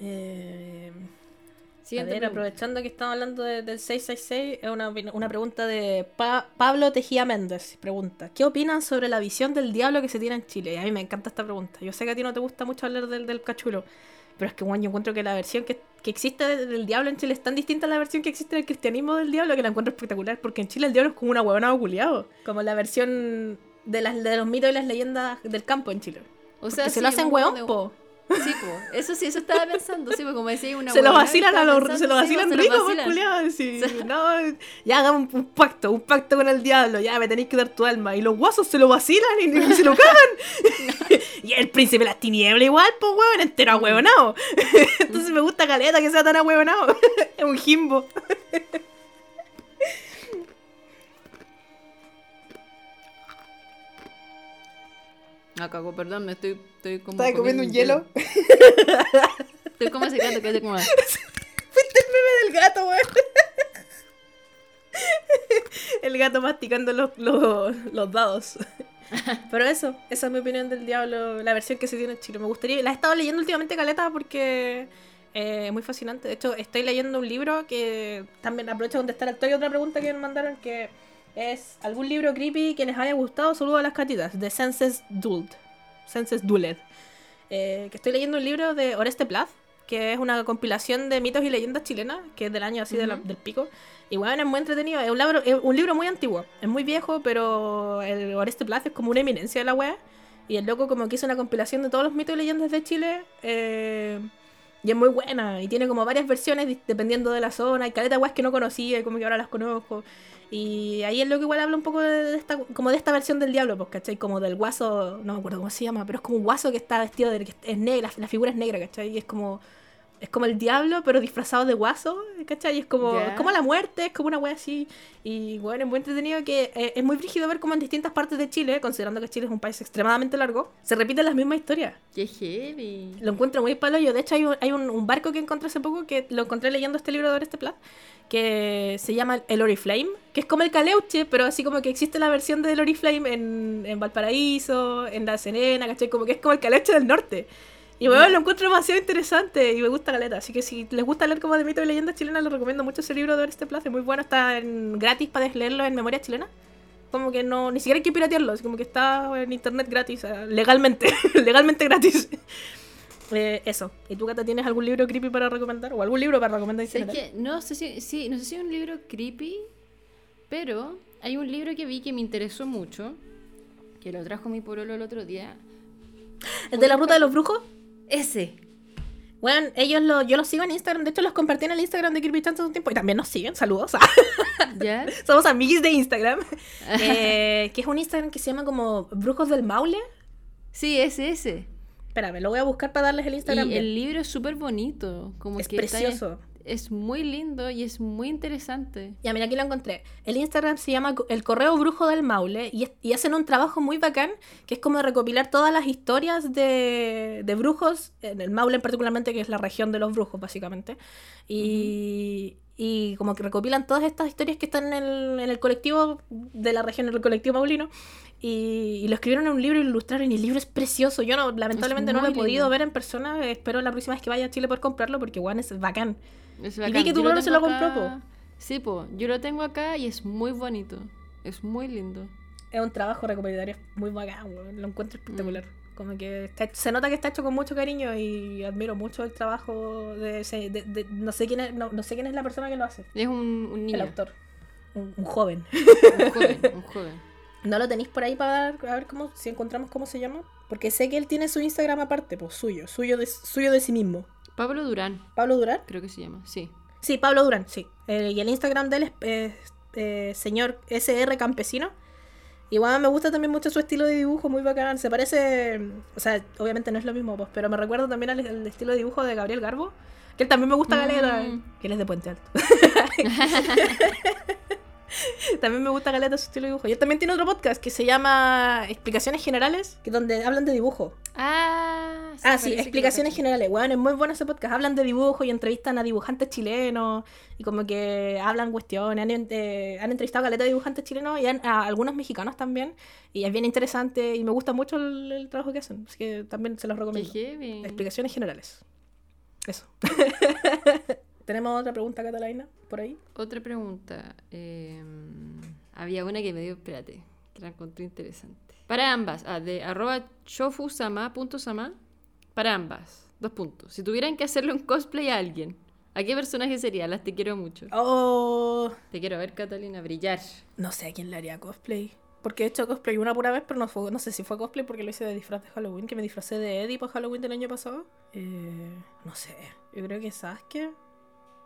Eh, Siguiente ver, aprovechando que estamos hablando de- del 666, es una, una pregunta de Pa- Pablo Tejía Méndez. Pregunta, ¿qué opinan sobre la visión del diablo que se tiene en Chile? Y a mí me encanta esta pregunta. Yo sé que a ti no te gusta mucho hablar del, del cachulo, pero es que bueno, yo encuentro que la versión que, que existe del, diablo en Chile es tan distinta a la versión que existe del cristianismo del diablo que la encuentro espectacular, porque en Chile el diablo es como una huevona culiado, como la versión de, las, de los mitos y las leyendas del campo en Chile. O sea, se lo hacen hueón, po. Sí. Eso sí, eso estaba pensando. Sí, pues como decía una se lo vacilan a los pensando, se lo vacilan pues, rico pues sí. Sí. no ya hagamos un, un pacto un pacto con el diablo ya me tenéis que dar tu alma y los guasos se lo vacilan y, y se lo cagan y el príncipe de las tinieblas igual pues huevón entero ahueonado entonces me gusta caleta que sea tan ahueonado es un jimbo Ah, cago, perdón, me estoy, estoy como. estaba comiendo un hielo Estoy como secando, que es como. fuiste el meme del gato weón el gato masticando los, los, los dados Pero eso, esa es mi opinión del diablo, la versión que se tiene en Chile. Me gustaría, la he estado leyendo últimamente caleta porque eh, es muy fascinante. De hecho, estoy leyendo un libro que también aprovecho de contestar toque otra pregunta que me mandaron que es algún libro creepy que les haya gustado. Saludo a las catitas, de Senses Duld. Senses Duled. Eh, que estoy leyendo un libro de Oreste Plath, que es una compilación de mitos y leyendas chilenas, que es del año así de la- Ujú. del pico. Y bueno, es muy entretenido. Es un, libro, es un libro muy antiguo. Es muy viejo, pero el Oreste Plath es como una eminencia de la wea. Y el loco como que hizo una compilación de todos los mitos y leyendas de Chile. eh, y es muy buena. Y tiene como varias versiones di- dependiendo de la zona. Hay caleta weas que no conocía y como que ahora las conozco. Y ahí es lo que igual habla un poco de esta, como de esta versión del diablo, pues, ¿cachai? Como del guaso, no me acuerdo cómo se llama, pero es como un guaso que está vestido de, que es negra, la figura es negra, ¿cachai? Y es como, es como el diablo, pero disfrazado de guaso, ¿cachai? Y es como, Ya. es como la muerte, es como una wea así. Y bueno, es muy entretenido que eh, es muy frígido ver cómo en distintas partes de Chile, considerando que Chile es un país extremadamente largo, se repiten las mismas historias. Qué heavy. Lo encuentro muy palo yo. De hecho, hay, un, hay un, un barco que encontré hace poco que lo encontré leyendo este libro de Oreste Plat, que se llama El Oriflame, que es como el Caleuche, pero así como que existe la versión del Oriflame en, en Valparaíso, en La Serena, ¿cachai? Como que es como el Caleuche del norte. Y bueno, lo encuentro demasiado interesante y me gusta caleta. Así que si les gusta leer como de mito y leyendas chilenas, les recomiendo mucho ese libro de Oreste Plat. Es muy bueno, está en, gratis para leerlo en memoria chilena. Como que no, ni siquiera hay que piratearlo, es como que está en internet gratis, legalmente, legalmente gratis. Eh, eso. ¿Y tú, Cata, tienes algún libro creepy para recomendar? ¿O algún libro para recomendar en ¿Sabes general? qué? No sé si, sí, no sé si es un libro creepy, pero hay un libro que vi que me interesó mucho, que lo trajo mi pololo el otro día. ¿El de la ruta de los brujos? Ese. Bueno, ellos lo, yo los sigo en Instagram. De hecho, los compartí en el Instagram de Creepy Chance hace un tiempo. Y también nos siguen. Saludos. ¿Ya? Somos amiguis de Instagram. Eh, que es un Instagram que se llama como Brujos del Maule. Sí, ese, ese. Espérame, lo voy a buscar para darles el Instagram. Y el libro es súper bonito. Como Es que está- precioso. Es muy lindo y es muy interesante. Ya, mira, aquí lo encontré. El Instagram se llama El Correo Brujo del Maule y, es- y hacen un trabajo muy bacán que es como recopilar todas las historias de, de brujos, en el Maule particularmente, que es la región de los brujos, básicamente. Y, y como que recopilan todas estas historias que están en el, en el colectivo de la región, en el colectivo maulino. Y, y lo escribieron en un libro y lo ilustraron y el libro es precioso. Yo no, lamentablemente no lo he podido ver en persona. Espero la próxima vez que vaya a Chile poder comprarlo porque, bueno, es bacán. Es vi bacán. que tu brother se lo compró, acá- Sí, po. Yo lo tengo acá y es muy bonito. Es muy lindo. Es un trabajo recopilatorio muy bacán, weón. Lo encuentro espectacular. Mm. Como que está- se nota que está hecho con mucho cariño y admiro mucho el trabajo de ese. de- de- no, sé quién es, no, no sé quién es la persona que lo hace. Es un, un El niño. autor. Un, un joven. Un joven, un joven. ¿No lo tenéis por ahí para dar, a ver cómo, si encontramos cómo se llama? Porque sé que él tiene su Instagram aparte, pues suyo, suyo de, suyo de sí mismo. Pablo Durán, ¿Pablo Durán? creo que se llama. Sí. Sí, Pablo Durán, sí. Eh, y el Instagram de él es eh, eh, señor SR Campesino. Igual me gusta también mucho su estilo de dibujo, muy bacán. Se parece, o sea, obviamente no es lo mismo, pues, pero me recuerda también al, al estilo de dibujo de Gabriel Garbo, que él también me gusta Mm. galera, que él es de Puente Alto. También me gusta Galeta su estilo de dibujo. Y él también tiene otro podcast que se llama Explicaciones Generales, que donde hablan de dibujo. Ah, ah, sí, parece que Explicaciones. Generales. Bueno, es muy bueno ese podcast. Hablan de dibujo y entrevistan a dibujantes chilenos. Y como que hablan cuestiones. Han, eh, han entrevistado a Galeta de dibujantes chilenos y han- a algunos mexicanos también. Y es bien interesante y me gusta mucho el, el trabajo que hacen. Así que también se los recomiendo. Explicaciones generales. Eso. ¿Tenemos otra pregunta, Catalina? Por ahí. Otra pregunta. eh, había una que me dio, espérate, que la encontré interesante. Para ambas, ah, de arroba shofusama.sama, para ambas, dos puntos. Si tuvieran que hacerle un cosplay a alguien, ¿a qué personaje sería? Las te quiero mucho. Oh, Te quiero ver, Catalina, brillar. no sé a quién le haría cosplay. Porque he hecho cosplay una pura vez, pero no, fue, no sé si fue cosplay porque lo hice de disfraz de Halloween, que me disfracé de Eddie para Halloween del año pasado. Eh, no sé, yo creo que Sasuke.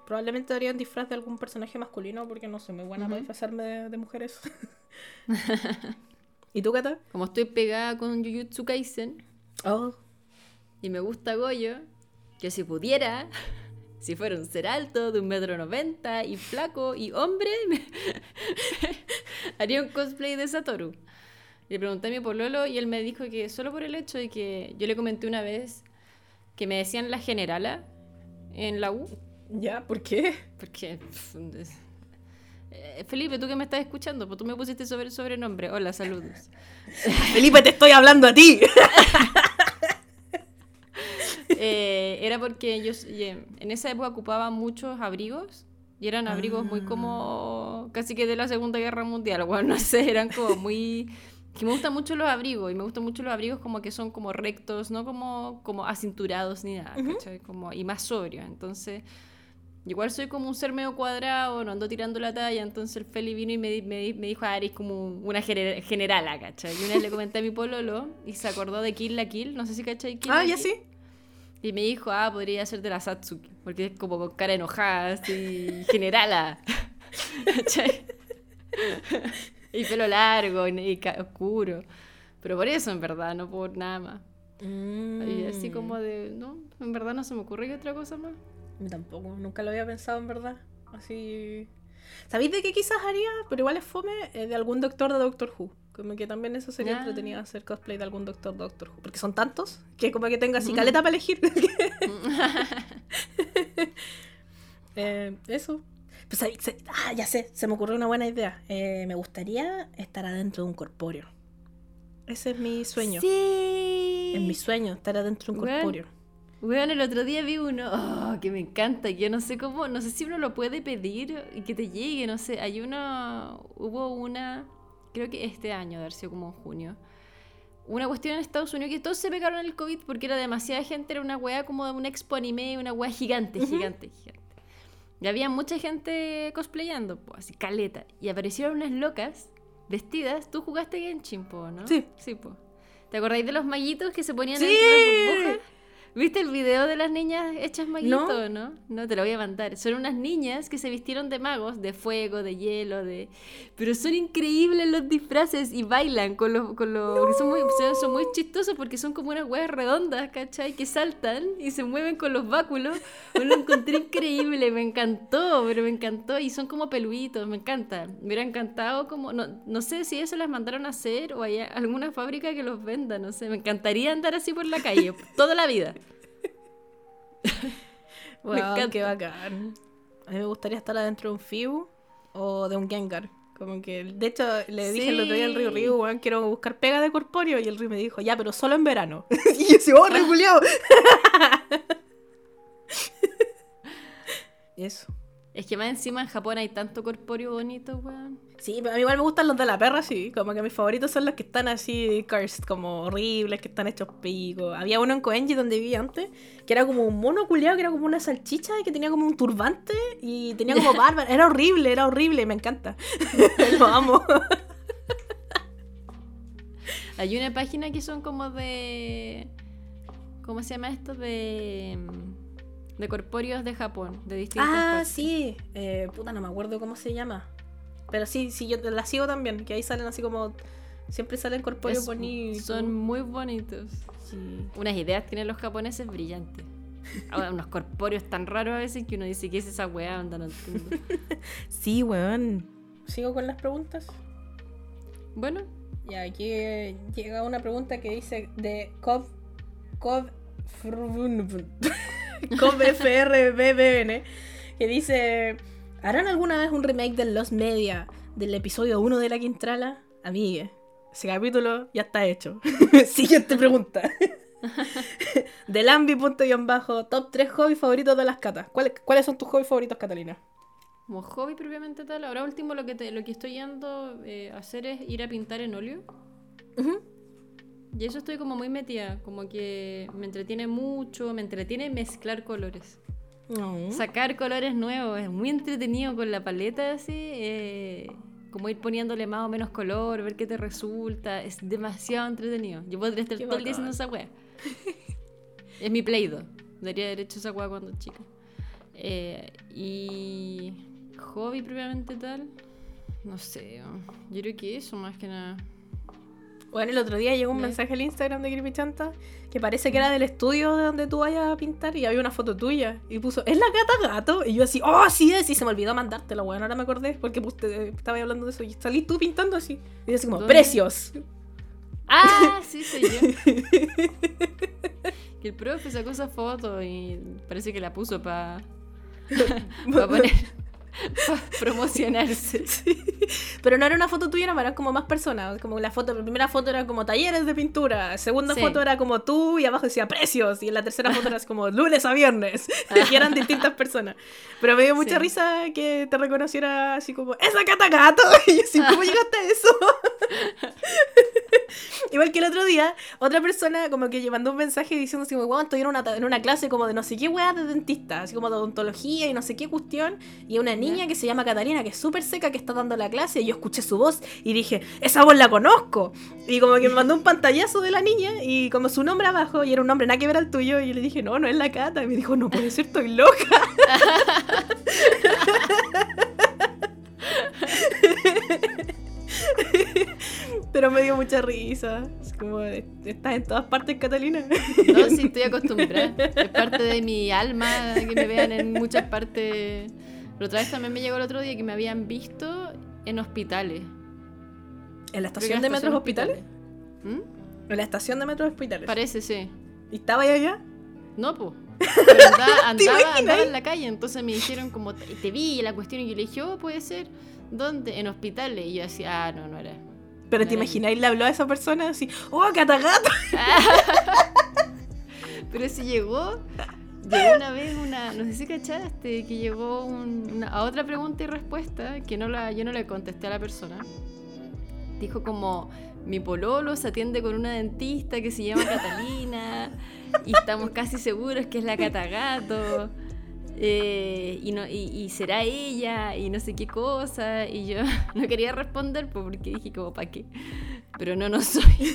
Probablemente haría un disfraz de algún personaje masculino porque no soy muy buena para Ujú. disfrazarme de, de mujeres. ¿Y tú, Cata? Como estoy pegada con Jujutsu Kaisen Oh, y me gusta Goyo, que si pudiera, si fuera un ser alto, de un metro noventa y flaco y hombre, me- haría un cosplay de Satoru. Le pregunté a mi pololo y él me dijo que solo por el hecho de que yo le comenté una vez que me decían la generala en la U, ¿ya? ¿Por qué? porque... eh, Felipe, tú que me estás escuchando, pues tú me pusiste sobre el sobrenombre. Hola, saludos. Felipe, te estoy hablando a ti. Eh, era porque yo en esa época ocupaba muchos abrigos y eran abrigos muy Ah. como casi que de la Segunda Guerra Mundial, bueno, no sé, eran como muy que me gustan mucho los abrigos y me gustan mucho los abrigos como que son como rectos, no como como acinturados ni nada, Ujú. ¿cachai? Como y más sobrios, entonces Igual soy como un ser medio cuadrado, no ando tirando la talla, entonces el Feli vino y me, di- me, di- me dijo, ah, eres como una gener- generala, ¿cachai? Y una vez le comenté a mi pololo y se acordó de Kill la Kill, no sé si cachai Kill ah, ya Kill. sí. Y me dijo, ah, podría ser de la Satsuki, porque es como con cara enojada, así, generala. ¿Cachai? y pelo largo y, y oscuro. Pero por eso, en verdad, no por nada más. Y así Mm. como de, no, en verdad no se me ocurre que otra cosa más. Tampoco, nunca lo había pensado en verdad. Así. ¿Sabéis de qué quizás haría? Pero igual es fome eh, de algún doctor de Doctor Who. Como que también eso sería Ah. entretenido hacer cosplay de algún doctor de Doctor Who. Porque son tantos que como que tenga así Ujú. caleta para elegir. Eh, eso. Pues, ah, ya sé, se me ocurrió una buena idea. Eh, me gustaría estar adentro de un corpóreo. Ese es mi sueño. Sí. Es mi sueño, estar adentro de un Bueno. Weón, el otro día vi uno oh, que me encanta, que yo no sé cómo, no sé si uno lo puede pedir y que te llegue, no sé. Hay uno, hubo una, creo que este año, de haber sido como en junio, una cuestión en Estados Unidos que todos se pegaron el COVID porque era demasiada gente, era una wea como de un expo anime, una wea gigante, gigante, gigante. Y había mucha gente cosplayando, pues, así caleta. Y aparecieron unas locas vestidas. Tú jugaste Genshin, po, ¿no? Sí. Sí, po. ¿Te acordáis de los maguitos que se ponían ¡Sí! de la burbuja? ¿Viste el video de las niñas hechas maguitos, no. no? te lo voy a mandar. Son unas niñas que se vistieron de magos, de fuego, de hielo, de... Pero son increíbles los disfraces y bailan con los... Con los... porque Son, muy, son- son muy chistosos porque son como unas huevas redondas, ¿cachai? Que saltan y se mueven con los báculos. Lo encontré increíble, me encantó, pero me encantó. Y son como peluitos, me encanta. Me hubiera encantado como... No, no sé si eso las mandaron a hacer o hay alguna fábrica que los venda, no sé. Me encantaría andar así por la calle, toda la vida. Wow, encanta. qué bacán. A mí me gustaría estar adentro de un Fiu o de un Gengar. Como que, de hecho, le dije el otro día al Río Sí. Río, weón, quiero buscar pega de corpóreo. Y el Río me dijo, ya, pero solo en verano. y yo decía, oh, reculeado. Eso. Es que más encima en Japón hay tanto corpóreo bonito, weón. Sí, pero a mí igual me gustan los de la perra, sí. Como que mis favoritos son los que están así, cursed, como horribles, que están hechos picos. Había uno en Koenji donde vivía antes, que era como un mono culiado, que era como una salchicha y que tenía como un turbante y tenía como barba. Era horrible, era horrible, me encanta. Lo amo. Hay una página que son como de. ¿Cómo se llama esto? De. De corpóreos de Japón, de distintas Ah, partes. sí. Eh, puta, no me acuerdo cómo se llama. Pero sí, sí, yo la sigo también, que ahí salen así como... Siempre salen corpóreos bonitos. Son muy bonitos. Sí. Unas ideas tienen los japoneses brillantes. Ahora, unos corpóreos tan raros a veces que uno dice, ¿qué es esa weá? Onda, no entiendo. Sí, weón. ¿Sigo con las preguntas? Bueno, Y aquí eh, llega una pregunta que dice de Cov... Cov... CovFRBBN que dice ¿Harán alguna vez un remake del Lost Media del episodio 1 de la Quintrala? Amigue, ese capítulo ya está hecho. Siguiente pregunta. Del Ambi punto guion bajo, top 3 hobbies favoritos de las catas. ¿Cuáles, ¿Cuáles son tus hobbies favoritos, Catalina? como hobby propiamente tal, ahora último lo que, te- lo que estoy yendo eh, a hacer es ir a pintar en óleo. Y eso estoy como muy metida, como que me entretiene mucho, me entretiene mezclar colores. No. Sacar colores nuevos, es muy entretenido con la paleta así, eh, como ir poniéndole más o menos color, ver qué te resulta, es demasiado entretenido. Yo podría estar Qué todo el día haciendo esa wea. es mi Play-Doh, debería haber hecho esa wea cuando chica. Eh, y hobby propiamente tal, no sé, yo creo que eso más que nada. Bueno, el otro día llegó un mensaje al Instagram de Creepy Chanta que parece que era del estudio de donde tú vayas a pintar y había una foto tuya y puso, ¿es la gata gato? Y yo así, ¡oh, sí es! Y se me olvidó mandártela, bueno, ahora me acordé porque pues, estaba hablando de eso y salí tú pintando así. Y yo así como, ¿Dónde? ¡precios! Ah, sí, soy yo. que el profe sacó esa foto y parece que la puso para poner, promocionarse. Pero no era una foto tuya, eran como más personas. Como la foto, la primera foto era como talleres de pintura, segunda Sí. foto era como tú y abajo decía precios, y en la tercera foto era como lunes a viernes, y eran distintas personas. Pero me dio mucha Sí. risa que te reconociera así como, ¡Esa cata gato! Y así, ¿cómo llegaste a eso? Igual que el otro día, otra persona como que mandó un mensaje diciendo así como, "Weón, estoy en una, en una clase como de no sé qué weá de dentista, así como de odontología y no sé qué cuestión, y una niña que se llama Catalina, que es súper seca, que está dando la clase, y yo escuché su voz y dije, esa voz la conozco. Y como que me mandó un pantallazo de la niña y como su nombre abajo, y era un nombre nada que ver al tuyo, y yo le dije, no, no es la Cata. Y me dijo, no puede ser, estoy loca. Pero me dio mucha risa. Es como, estás en todas partes, Catalina. No, sí, estoy acostumbrada. Es parte de mi alma que me vean en muchas partes. Pero otra vez también me llegó el otro día que me habían visto en hospitales. ¿En la estación de metros hospitales? ¿Mm? En la estación de metros hospitales. Parece, sí. ¿Y estaba ahí allá? No, pues. Pero andaba, andaba, en la calle, entonces me dijeron como, te, vi la cuestión y yo le dije, oh, puede ser. ¿Dónde? En hospitales. Y yo decía, ah, no, no era. Pero No te imagináis, le habló a esa persona así, ¡Oh, catagato! Pero si llegó, llegó una vez una, no sé si cachaste, que llegó un- una- a otra pregunta y respuesta que no la, yo no le contesté a la persona. Dijo como, mi pololo se atiende con una dentista que se llama Catalina y estamos casi seguros que es la Catagato. eh, y, no, y, y será ella y no sé qué cosa y yo no quería responder pues, porque dije como para qué pero no no soy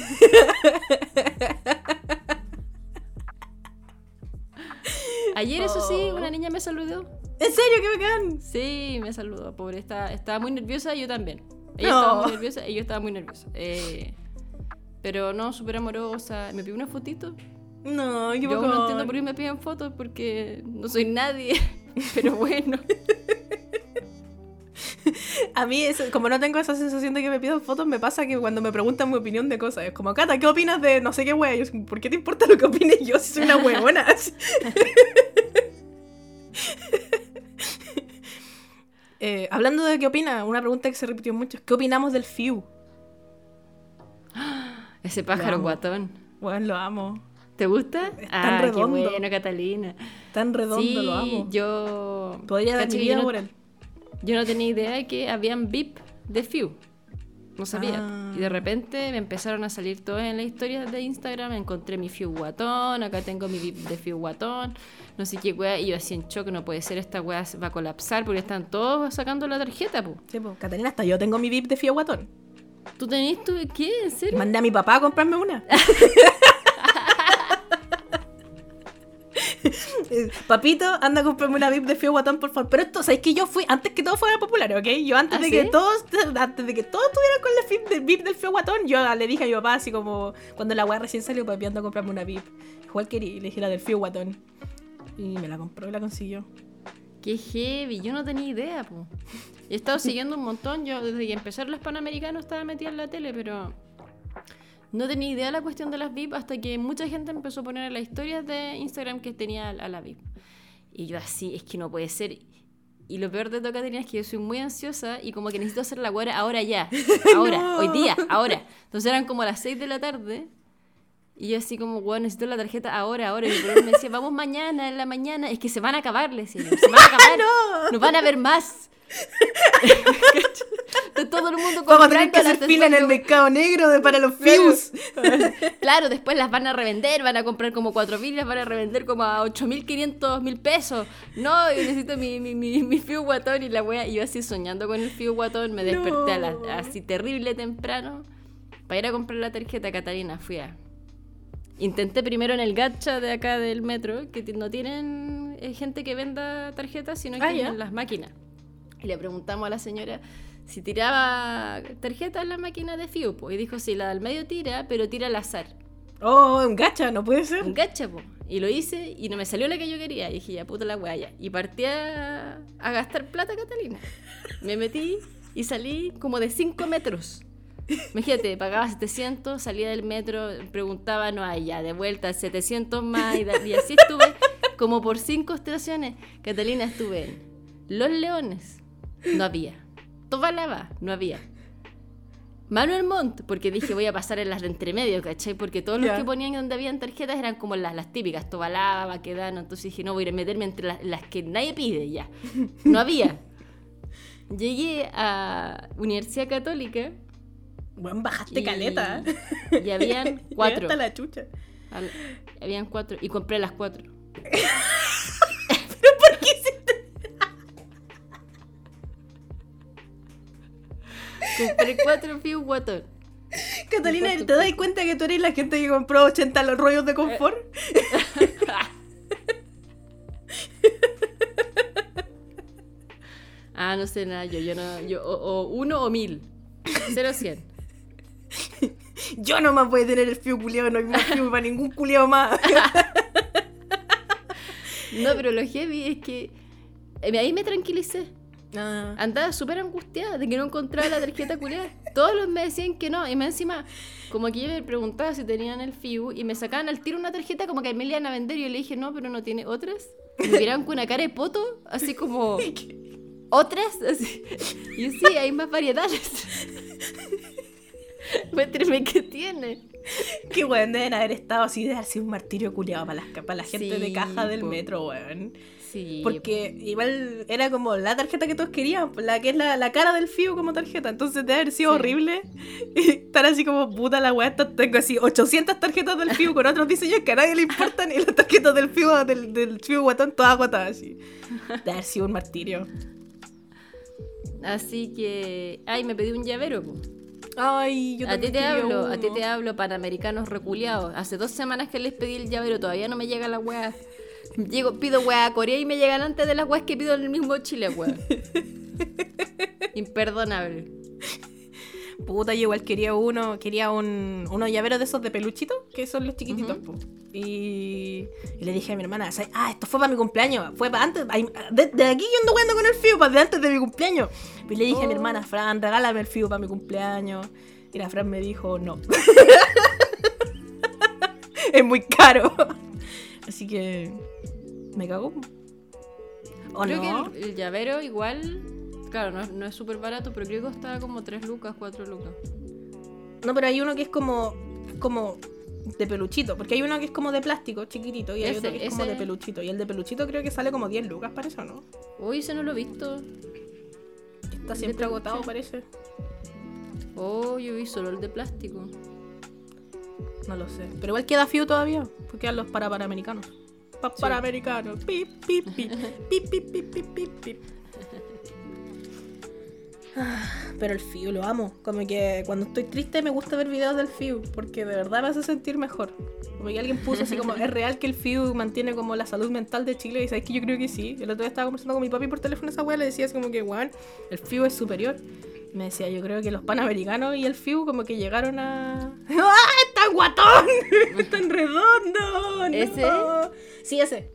Ayer, eso sí, Oh. una niña me saludó. ¿En serio? ¡Qué bacán! Sí, me saludó, pobre. Estaba, estaba muy nerviosa, yo también. Ella No. estaba muy nerviosa y yo estaba muy nerviosa. Eh, pero no, súper amorosa. Me pidió una fotito. No, qué Yo no entiendo por qué me piden fotos, porque no soy nadie. Pero bueno. A mí, eso- como no tengo esa sensación de que me pidan fotos, me pasa que cuando me preguntan mi opinión de cosas, es como, Cata, ¿qué opinas de no sé qué wea? Yo, ¿por qué te importa lo que opine yo si soy una huevona? Eh, hablando de qué opina, una pregunta que se repitió mucho, ¿qué opinamos del FIU? Ese pájaro guatón. Bueno, lo amo. ¿Te gusta? Es tan ah, redondo. qué bueno, Catalina. Tan redondo, sí, lo amo. yo... Podría dar mi vida por él. Yo no tenía idea de que habían VIP de Few. No sabía. Ah. Y de repente me empezaron a salir todas en las historias de Instagram. Encontré mi Few guatón. Acá tengo mi VIP de Few guatón. No sé qué weá. Y yo así en shock. No puede ser. Esta weá va a colapsar porque están todos sacando la tarjeta, pu. Sí, pues, Catalina, hasta yo tengo mi VIP de FIU guatón. ¿Tú tenés tu qué? ¿En serio? Mandé a mi papá a comprarme una. Papito, anda a comprarme una VIP de Fio Guatón, por favor. Pero esto, ¿sabes que yo fui antes que todo fuera popular, ok? Yo antes ¿Ah, de sí? que todos, antes de que todos estuvieran con la VIP, del VIP del Fio Guatón, yo le dije a mi papá así como cuando la weá recién salió, papi, anda a comprarme una VIP. Igual quería, le dije la del Fio Guatón. Y me la compró y la consiguió. Qué heavy, yo no tenía idea, po. He estado siguiendo un montón, yo desde que empezaron los Panamericanos estaba metida en la tele, pero no tenía idea de la cuestión de las VIP hasta que mucha gente empezó a poner en las historias de Instagram que tenía a la VIP. Y yo así, es que no puede ser. Y lo peor de todo, Caterina, es que yo soy muy ansiosa y como que necesito hacer la guarda ahora ya. Ahora, No. hoy día, ahora. Entonces eran como las 6 de la tarde. Y yo así como, bueno, necesito la tarjeta ahora, ahora. Y mi me decía, vamos mañana, en la mañana. Es que se van a acabar, le decía. Se van a acabar. no. van a ver más. Está todo el mundo Vamos a tener que hacer fila en el mercado negro de, para los fius. Claro, después las van a revender, van a comprar como 4.000 y las van a revender como a 8.500 mil pesos. No, yo necesito mi, mi, mi, mi Fiu Guatón y la wea. Y yo así soñando con el Fiu Guatón, me desperté a la- No. así terrible temprano para ir a comprar la tarjeta Catalina. Fui a. Intenté primero en el gacha de acá del metro, que no tienen eh, gente que venda tarjetas, sino que Ah, tienen las máquinas. Y le preguntamos a la señora si tiraba tarjeta en la máquina de Fiu, po, y dijo, sí, la del medio tira, pero tira al azar. Oh, un gacha, no puede ser. Un gacha, po. Y lo hice y no me salió la que yo quería. Y dije, ya puta la wea, ya. Y partí a, a gastar plata, Catalina. Me metí y salí como de 5 metros. Imagínate, pagaba 700, salía del metro, preguntaba, no hay ya, de vuelta 700 más. Y, así estuve como por 5 estaciones. Catalina, estuve en Los Leones, no había. Tobalaba, no había. Manuel Montt, porque dije voy a pasar en las de entremedio, ¿cachai? Porque todos los que ponían donde habían tarjetas eran como las, las típicas, Tobalaba, Baquedano, entonces dije no, voy a meterme entre las, las que nadie pide ya. No había. Llegué a Universidad Católica Bueno, bajaste y, caleta. y habían cuatro. La chucha. Al- habían cuatro y compré las cuatro. Compré cuatro Fiu Guatón. Catalina, Por ¿te das cuenta que tú eres la gente que compró 80 los rollos de confort? Ah, no sé nada, yo, yo no, yo, o, o uno o mil. Cero cien. Yo nomás voy a tener el fío culiado, no hay más fío para ningún culiado más. No, pero lo heavy es que eh, ahí me tranquilicé. Ah. Andaba súper angustiada de que no encontraba la tarjeta culiada. Todos los me decían que no. Y más encima, como que yo me preguntaba si tenían el FIU y me sacaban al tiro una tarjeta como que me la iban a vender. Y yo le dije, no, pero no tiene otras. Y me miraban con una cara de poto, así como, ¿otras? Así. Y sí, hay más variedades. Muéstrame qué tiene. Qué weón, deben haber estado así de sido un martirio culiado para, para la gente de caja del po. metro, weón. Sí. Porque igual era como la tarjeta que todos querían, la que es la, la cara del FIU como tarjeta. Entonces debe haber sido Sí. horrible estar así como puta la weá. Tengo así 800 tarjetas del FIU con otros diseños que a nadie le importan y las tarjetas del FIU, del, del FIU guatón todas agotadas así. Debe haber sido un martirio. Así que. Ay, me pedí un llavero, po. Ay, yo A ti te hablo, a ti uno. te hablo, panamericanos reculeados. Hace dos semanas que les pedí el llavero, todavía no me llega la weá. Llego, pido weá a Corea y me llegan antes de las weas que pido en el mismo Chile, weá. Imperdonable. Puta, yo igual quería uno, quería un, unos llaveros de esos de peluchito, que son los chiquititos, po. Y, y le dije a mi hermana, ¿sabes? ah, esto fue para mi cumpleaños, fue para antes, de, de aquí yo ando jugando con el FIU, para de antes de mi cumpleaños. Y le dije a mi Oh. hermana, Fran, regálame el FIU para mi cumpleaños. Y la Fran me dijo, no. es muy caro. Así que me cagó. ¿O creo no? que el, el llavero igual, claro, no, es- no es súper barato, pero creo que costaba como 3 lucas, 4 lucas. No, pero hay uno que es como, como de peluchito, porque hay uno que es como de plástico, chiquitito, y hay Ese, otro que es como de peluchito. Y el de peluchito creo que sale como 10 lucas, parece, ¿o no? Uy, ese no lo he visto. Está siempre agotado, parece. Oh, yo vi solo el de plástico. No lo sé. Pero igual queda FIU todavía, porque quedan los para panamericanos. Pa panamericanos. Pip, pip, pip. Pip, pip, pip, pip, pip, pip. Ah, Pero el FIU lo amo. Como que cuando estoy triste me gusta ver videos del FIU, porque de verdad me hace sentir mejor. Como que alguien puso así como, ¿es real que el FIU mantiene como la salud mental de Chile? Y sabes que yo creo que sí. El otro día estaba conversando con mi papi por teléfono esa weá, le decía así como que, weón, el FIU es superior. Y me decía, yo creo que los panamericanos y el FIU como que llegaron a... ¡Ah, tan guatón! ¡Es tan redondo! ¡No! ¿Ese? Sí, ese.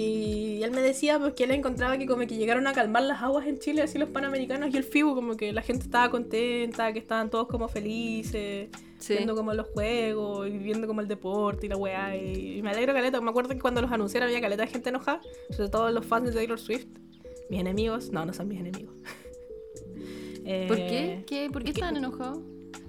Y él me decía pues, que él encontraba que como que llegaron a calmar las aguas en Chile, así los panamericanos y el FIBU, como que la gente estaba contenta, que estaban todos como felices, Sí. viendo como los juegos y viendo como el deporte y la weá. Y, y me alegro caleta, me acuerdo que cuando los anunciaron había caleta de gente enojada, sobre todo los fans de Taylor Swift. Mis enemigos, no, no son mis enemigos. ¿Por Eh, qué? ¿Qué? ¿Por qué estaban enojados?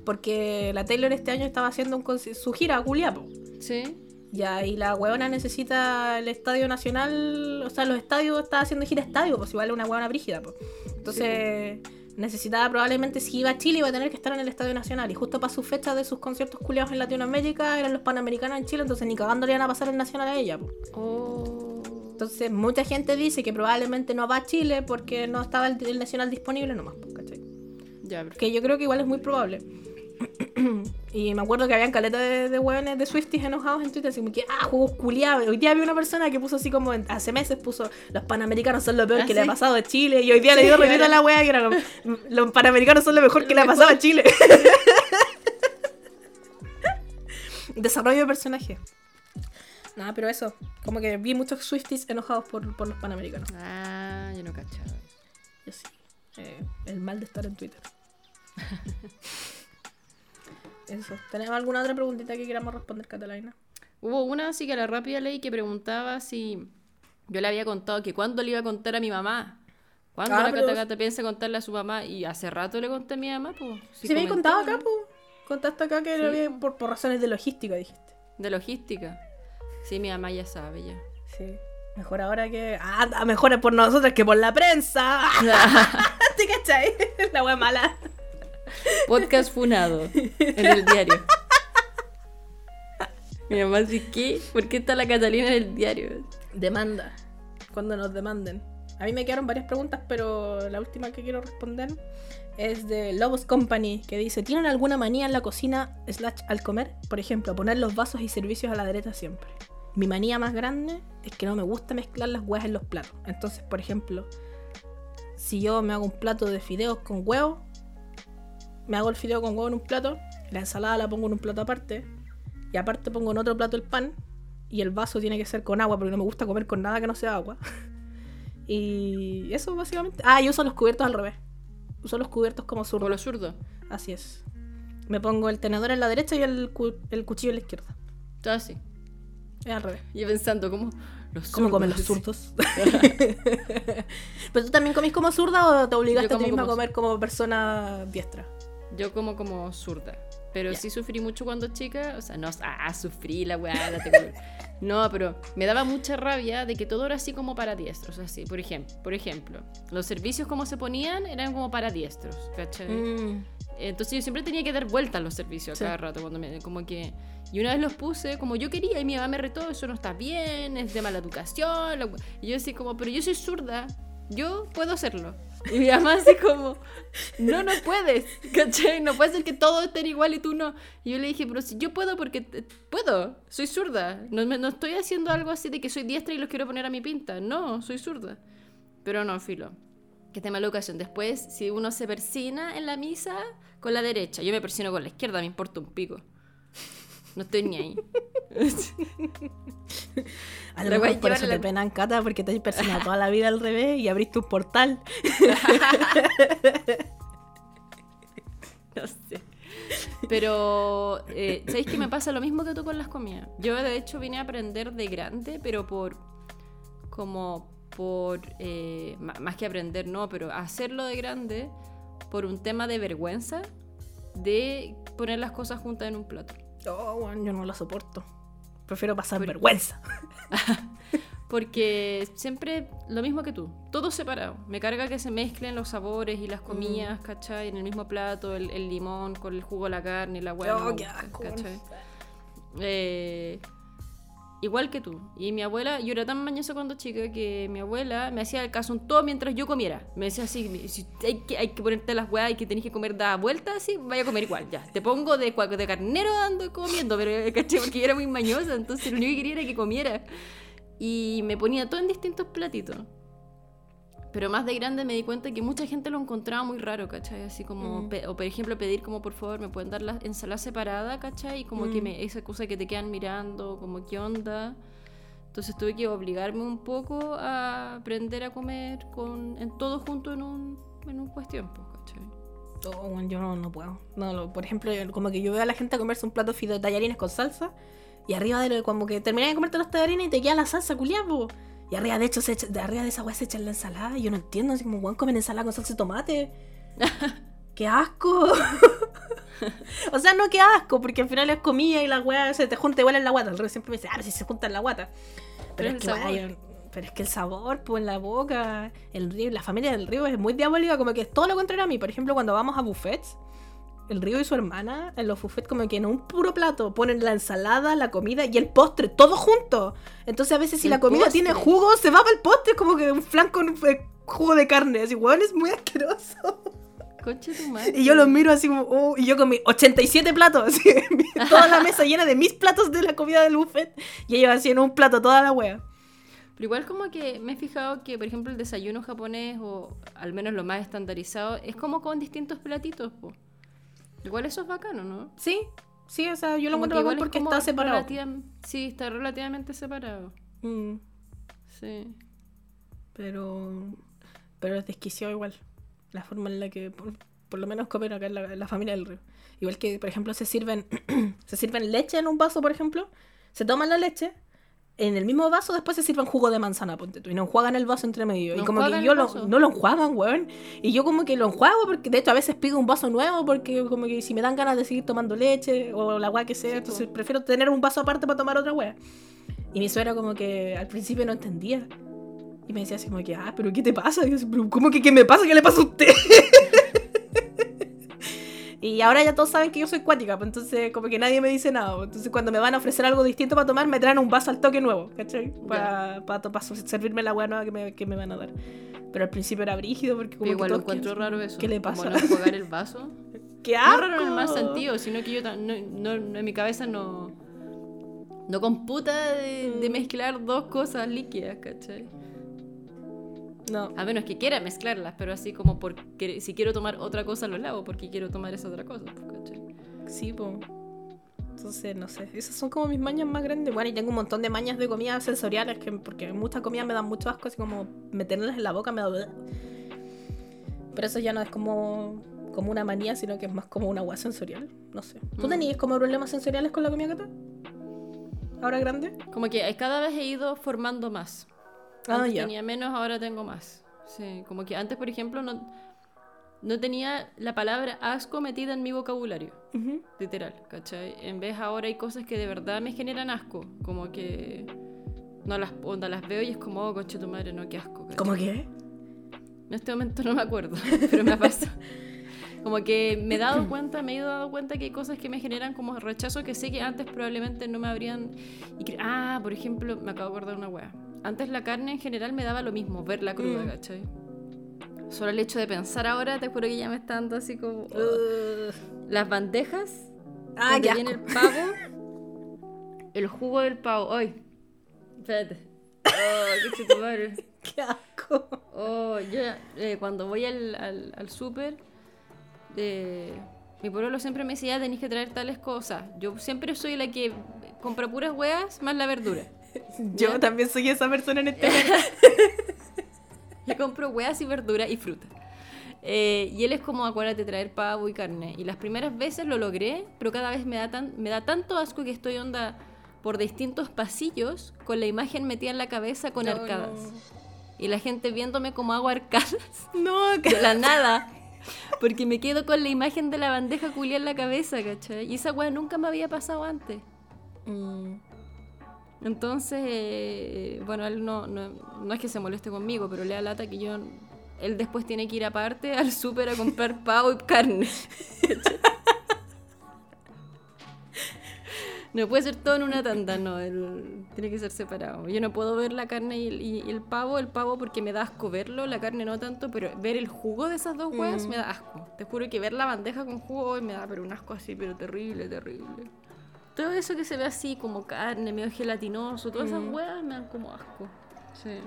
Porque la Taylor este año estaba haciendo un su gira a Culiapo. Sí. Ya, y la huevona necesita el estadio nacional, o sea, los estadios, está haciendo gira estadio, pues igual es una huevona brígida, pues. Entonces, necesitaba probablemente, si iba a Chile, iba a tener que estar en el estadio nacional. Y justo para su fecha de sus conciertos culiados en Latinoamérica eran los panamericanos en Chile, entonces ni cagando le iban a pasar el nacional a ella, pues. Oh. Entonces, mucha gente dice que probablemente no va a Chile porque no estaba el, el nacional disponible nomás, pues, ¿cachai? Ya, perfecto. Que yo creo que igual es muy probable. y me acuerdo que habían caletas de, de hueones de Swifties enojados en Twitter, así como que, ah, juegos culiados. Hoy día había una persona que puso así como, en- hace meses puso, los panamericanos son lo peor ¿Ah, que le ha sí? pasado a Chile. Y hoy día le Sí, dio retweet a la wea que era, como, los panamericanos son lo mejor que le ha pasado a Chile. Desarrollo de personaje. Nada, pero eso, como que vi muchos Swifties enojados por, por los panamericanos. Ah, yo no cachaba. Yo sí. Eh, el mal de estar en Twitter. Eso. ¿Tenemos alguna otra preguntita que queramos responder, Catalina? Hubo una así que a la rápida ley que preguntaba si yo le había contado que cuándo le iba a contar a mi mamá. ¿Cuándo Ah, la pero- Cata Cata piensa contarle a su mamá? Y hace rato le conté a mi mamá, pues. Si me habéis contado acá, pues. Contaste acá que Sí, lo había- po. por, por razones de logística, dijiste. De logística. Sí, mi mamá ya sabe ya. Sí. Mejor ahora que. Ah, mejor es por nosotros que por la prensa. ¿Te cachai? La wea mala. Podcast funado en el diario. Mi mamá dice, ¿qué? ¿Por qué está la Catalina en el diario? Demanda. Cuando nos demanden. A mí me quedaron varias preguntas, pero la última que quiero responder es de Lobos Company, que dice, ¿tienen alguna manía en la cocina slash al comer? Por ejemplo, poner los vasos y servicios a la derecha siempre. Mi manía más grande es que no me gusta mezclar las huevas en los platos. Entonces, por ejemplo, si yo me hago un plato de fideos con huevo, me hago el fideo con huevo en un plato, la ensalada la pongo en un plato aparte, y aparte pongo en otro plato el pan, y el vaso tiene que ser con agua porque no me gusta comer con nada que no sea agua. y eso básicamente. Ah, y uso los cubiertos al revés. Uso los cubiertos como zurdo. Por lo zurdo. Así es. Me pongo el tenedor en la derecha y el, cu- el cuchillo en la izquierda. Todo así. Es al revés. Yo pensando, ¿cómo, los ¿Cómo comen los zurdos? zurdos? ¿Pero tú también comís como zurda o te obligaste a ti como misma a como- comer como persona diestra? Yo como como zurda. Pero Ya. sí sufrí mucho cuando chica. O sea, no, ah, sufrí la weá. la tengo- No, pero me daba mucha rabia de que todo era así como para diestros. Así, por ejemplo, por ejemplo, los servicios como se ponían eran como para diestros, ¿cachai? Mm. Entonces yo siempre tenía que dar vueltas los servicios Sí. cada rato cuando me como que y una vez los puse como yo quería y mi mamá me retó, eso no está bien, es de mala educación. la we-". Y yo así como, pero yo soy zurda, yo puedo hacerlo. Y mi mamá así como, no, no puedes, ¿cachai? No puede ser que todos estén igual y tú no. Y yo le dije, pero si yo puedo porque puedo, soy zurda. No, me- no estoy haciendo algo así de que soy diestra y los quiero poner a mi pinta. No, soy zurda. Pero no, filo. Que tema la educación. Después, si uno se persina en la misa con la derecha, yo me persino con la izquierda, me importa un pico. No estoy ni ahí. A lo mejor por eso la- te penan cata porque te has personado toda la vida al revés y abriste un portal. No sé. Pero, eh, ¿sabéis que me pasa lo mismo que tú con las comidas? Yo, de hecho, vine a aprender de grande, pero por. como por. eh, más que aprender, no, pero hacerlo de grande por un tema de vergüenza de poner las cosas juntas en un plato. Oh, bueno, yo no lo soporto. Prefiero pasar Por- vergüenza. Porque siempre lo mismo que tú, todo separado. Me carga que se mezclen los sabores y Mm. las comidas, ¿cachai? En el mismo plato, el, el limón con el jugo de la carne y la hueá. Oh, qué asco. Eh, igual que tú. Y mi abuela, yo era tan mañosa cuando chica que mi abuela me hacía el caso en todo mientras yo comiera. Me decía así, si hay que, hay que ponerte las hueás y que tenés que comer da vuelta así, vaya a comer igual, ya. Te pongo de, de carnero ando comiendo, pero ¿cachai? Porque yo era muy mañosa, entonces lo único que quería era que comiera. Y me ponía todo en distintos platitos. Pero más de grande me di cuenta que mucha gente lo encontraba muy raro, ¿cachai? Así como, Mm. o por ejemplo, pedir como, por favor, me pueden dar la ensalada separada, ¿cachai? Y como que Mm. me, esa cosa que te quedan mirando, como, ¿qué onda? Entonces tuve que obligarme un poco a aprender a comer con, en todo junto en un, en un cuestión, pues, ¿cachai? Oh, yo no, no puedo. No, lo- por ejemplo, como que yo veo a la gente a comerse un plato de fideo tallarines con salsa y arriba de lo, como que terminas de comerte los tallarines y te queda la salsa culiada, po. Y arriba de hecho se echa- de arriba de esa weá se echa la ensalada y yo no entiendo, así como weón comen ensalada con salsa de tomate. ¡Qué asco! o sea, no qué asco, porque al final es comida y la weá se te junta igual en la guata. El rey siempre me dice, ah, pero si se junta en la guata. Pero, Pero es que, weá, pero es que el sabor, pues en la boca, el río, la familia del río es muy diabólica, como que es todo lo contrario a mí. Por ejemplo, cuando vamos a buffets, el río y su hermana, en los buffets, como que en un puro plato ponen la ensalada, la comida y el postre, todo junto. Entonces, a veces, si la comida postre. tiene jugo, se va para el postre, como que un flan con eh, jugo de carne. Así, weón, es muy asqueroso. Conche tu madre. Y yo los miro así como, oh, y yo con mis 87 platos, así, toda la mesa llena de mis platos de la comida del buffet, y ellos así en un plato toda la wea. Pero igual como que me he fijado que, por ejemplo, el desayuno japonés, o al menos lo más estandarizado, es como con distintos platitos, po. Igual eso es bacano, ¿no? Sí, sí, o sea, yo lo Como encuentro bacán es porque está separado. Sí, está relativamente separado. Mm, Sí. pero, pero es desquiciado igual, la forma en la que, por, por lo menos comen acá en la, en la familia del río. Igual que, por ejemplo, se sirven, se sirven leche en un vaso, por ejemplo, se toman la leche, en el mismo vaso después se sirven jugo de manzana, ponte tú, y no enjuagan el vaso entre medio. y ¿No como que yo lo, no lo enjuagan, weón. Y yo como que lo enjuago porque de hecho a veces pido un vaso nuevo porque como que si me dan ganas de seguir tomando leche o la weá que sea, Sí, entonces po. prefiero tener un vaso aparte para tomar otra weá. Y mi suegra como que al principio no entendía. Y me decía así como que, ah, pero ¿qué te pasa? Y yo así, "Pero, ¿cómo que qué me pasa? ¿Qué le pasa a usted? y ahora ya todos saben que yo soy cuática, pues entonces como que nadie me dice nada. pues. Entonces cuando me van a ofrecer algo distinto para tomar, me traen un vaso al toque nuevo, ¿cachai? Para servirme la hueá nueva que me, que me van a dar. Pero al principio era brígido porque como Pero igual que lo encuentro raro eso. ¿Qué le Como pasa? no enjuagar el vaso. ¡Qué No asco! raro en el mal sentido, sino que yo no, no- no- en mi cabeza no, no computa de, de mezclar dos cosas líquidas, ¿cachai? No. A menos que quiera mezclarlas, pero así como porque si quiero tomar otra cosa lo lavo porque quiero tomar esa otra cosa, pues. Sí, pues. Entonces, no sé. Esas son como mis mañas más grandes. Bueno, y tengo un montón de mañas de comida sensoriales que, porque muchas comidas me dan mucho asco, así como meterlas en la boca me da. Pero eso ya no es como, como una manía, sino que es más como una agua sensorial. No sé. ¿Tú Mm. tenías como problemas sensoriales con la comida Cata? ¿Ahora grande? Como que cada vez he ido formando más. Ah, Antes ya. tenía menos, ahora tengo más. Sí, como que antes, por ejemplo, no, no tenía la palabra asco metida en mi vocabulario. Ujú. literal, ¿cachai? En vez ahora hay cosas que de verdad me generan asco, como que no las, onda, las veo y es como, oh, conche tu madre, no, qué asco. ¿cachai? ¿Cómo qué? En este momento no me acuerdo, pero me pasa. Como que me he dado cuenta, me he ido dando cuenta que hay cosas que me generan como rechazo que sé que antes probablemente no me habrían... y ah, por ejemplo, me acabo de acordar una wea. Antes la carne en general me daba lo mismo, verla cruda, Mm. ¿cachai? Solo el hecho de pensar ahora, te juro que ya me está dando así como... Uh, Las bandejas ah, donde qué viene el pavo. El jugo del pavo. ¡Ay! Espérate. ¡Oh, qué madre! Qué asco. Oh, yo eh, cuando voy al, al, al súper, eh, mi pueblo siempre me decía, "Ya tenéis que traer tales cosas. Yo siempre soy la que compra puras hueas más la verdura. Yo ¿Ya? también soy esa persona en este. Le compro hueas y verdura y fruta. Eh, y él es como, acuérdate, traer pavo y carne. Y las primeras veces lo logré, pero cada vez me da, tan, me da tanto asco que estoy onda por distintos pasillos con la imagen metida en la cabeza con No, arcadas. Y la gente viéndome como hago arcadas No, de la nada. Porque me quedo con la imagen de la bandeja culia en la cabeza, ¿cachai? Y esa weá nunca me había pasado antes. Mm. Entonces, eh, bueno, él no, no, no es que se moleste conmigo, pero le da lata que yo. Él después tiene que ir aparte al súper a comprar pavo y carne. No puede ser todo en una tanda, no. él tiene que ser separado. Yo no puedo ver la carne y el, y- el pavo, el pavo porque me da asco verlo, la carne no tanto, pero ver el jugo de esas dos huevas Mm. me da asco. Te juro que ver la bandeja con jugo hoy me da pero un asco así, pero terrible, terrible. Todo eso que se ve así como carne, medio gelatinoso, todas esas Mm. huevas me dan como asco. Sí.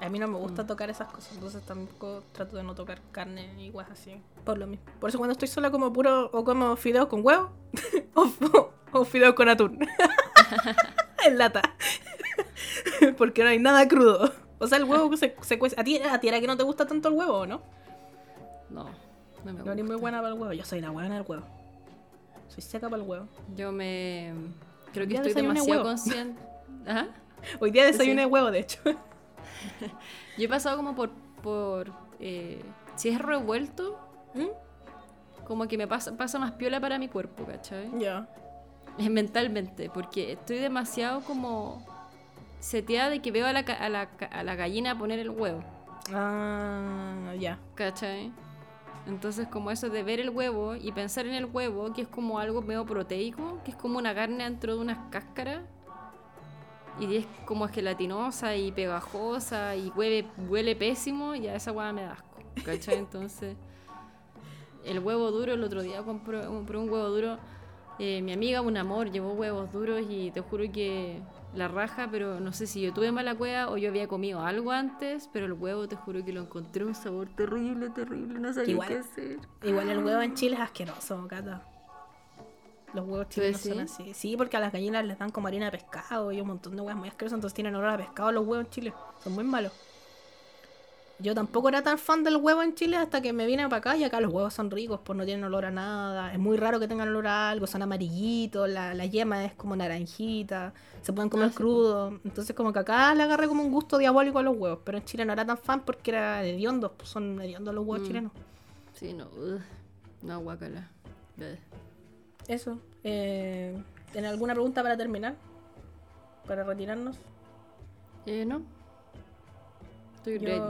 A mí no me Mm. gusta tocar esas cosas, entonces tampoco trato de no tocar carne y guas así. Por lo mismo. Por eso cuando estoy sola como puro o como fideos con huevo o, o fideos con atún. en lata. Porque no hay nada crudo. O sea, el huevo se, se cuece. ¿A ti, ¿A ti era que no te gusta tanto el huevo o no? No, no me No gusta. eres muy buena para el huevo. Yo soy la buena del huevo. Soy seca para el huevo. Yo me. Creo que estoy demasiado consciente. Ajá. Hoy día desayuné Sí. huevo, de hecho. Yo he pasado como por. por eh, si es revuelto, como que me pasa, pasa más piola para mi cuerpo, ¿cachai? Ya. Mentalmente, porque estoy demasiado como seteada de que veo a la, a la, a la gallina poner el huevo, Ah, ya. ¿cachai? Entonces como eso de ver el huevo y pensar en el huevo, que es como algo medio proteico, que es como una carne dentro de unas cáscaras, y es como gelatinosa y pegajosa y huele, huele pésimo, y a esa hueá me da asco, ¿cachai? Entonces, el huevo duro, el otro día compré, compré un huevo duro, eh, mi amiga, un amor, llevó huevos duros y te juro que la raja, pero no sé si yo tuve mala cueva o yo había comido algo antes, pero el huevo te juro que lo encontré un sabor terrible, terrible, no sabía Igual. qué hacer. Igual el huevo en Chile es asqueroso, Cata. Los huevos chilenos ¿Tú son así. Sí, porque a las gallinas les dan como harina de pescado y un montón de huevos muy asquerosos, entonces tienen olor a pescado los huevos en Chile. Son muy malos. Yo tampoco era tan fan del huevo en Chile hasta que me vine para acá y acá los huevos son ricos, pues no tienen olor a nada. Es muy raro que tengan olor a algo, son amarillitos, la, la yema es como naranjita, se pueden comer Ah, sí, crudo. Entonces como que acá le agarré como un gusto diabólico a los huevos, pero en Chile no era tan fan porque era hediondos, pues son hediondos los huevos Mm. chilenos. Sí, no, ugh, no, guacala. Bleh. Eso. Eh, ¿Tienen alguna pregunta para terminar? ¿Para retirarnos? Eh, no. Estoy ready.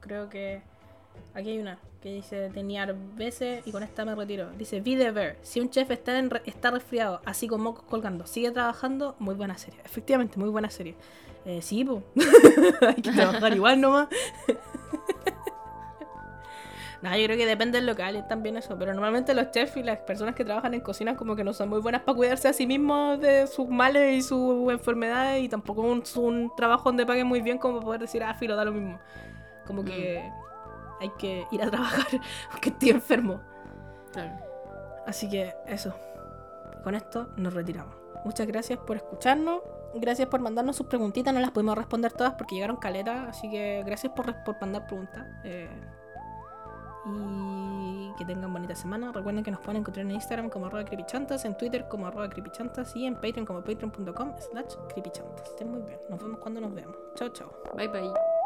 Creo que aquí hay una que dice tenía veces y con esta me retiro. Dice Be Ver. Si un chef está, en re- está resfriado, así con mocos colgando, sigue trabajando, muy buena serie. Efectivamente, muy buena serie. Eh, sí, po. hay que trabajar igual nomás. No, yo creo que depende del local y también eso, pero normalmente los chefs y las personas que trabajan en cocina como que no son muy buenas para cuidarse a sí mismos de sus males y sus enfermedades y tampoco un, un trabajo donde paguen muy bien como poder decir, ah, filo, da lo mismo. Como que hay que ir a trabajar porque estoy enfermo. Claro. Así que eso. Con esto nos retiramos. Muchas gracias por escucharnos. Gracias por mandarnos sus preguntitas. No las pudimos responder todas porque llegaron caletas. Así que gracias por, por mandar preguntas. Eh, y que tengan bonita semana. Recuerden que nos pueden encontrar en Instagram como arroba creepychantas, en Twitter como arroba creepychantas y en Patreon como patreon.com slash creepychantas. Estén muy bien. Nos vemos cuando nos veamos. Chao, chao. Bye bye.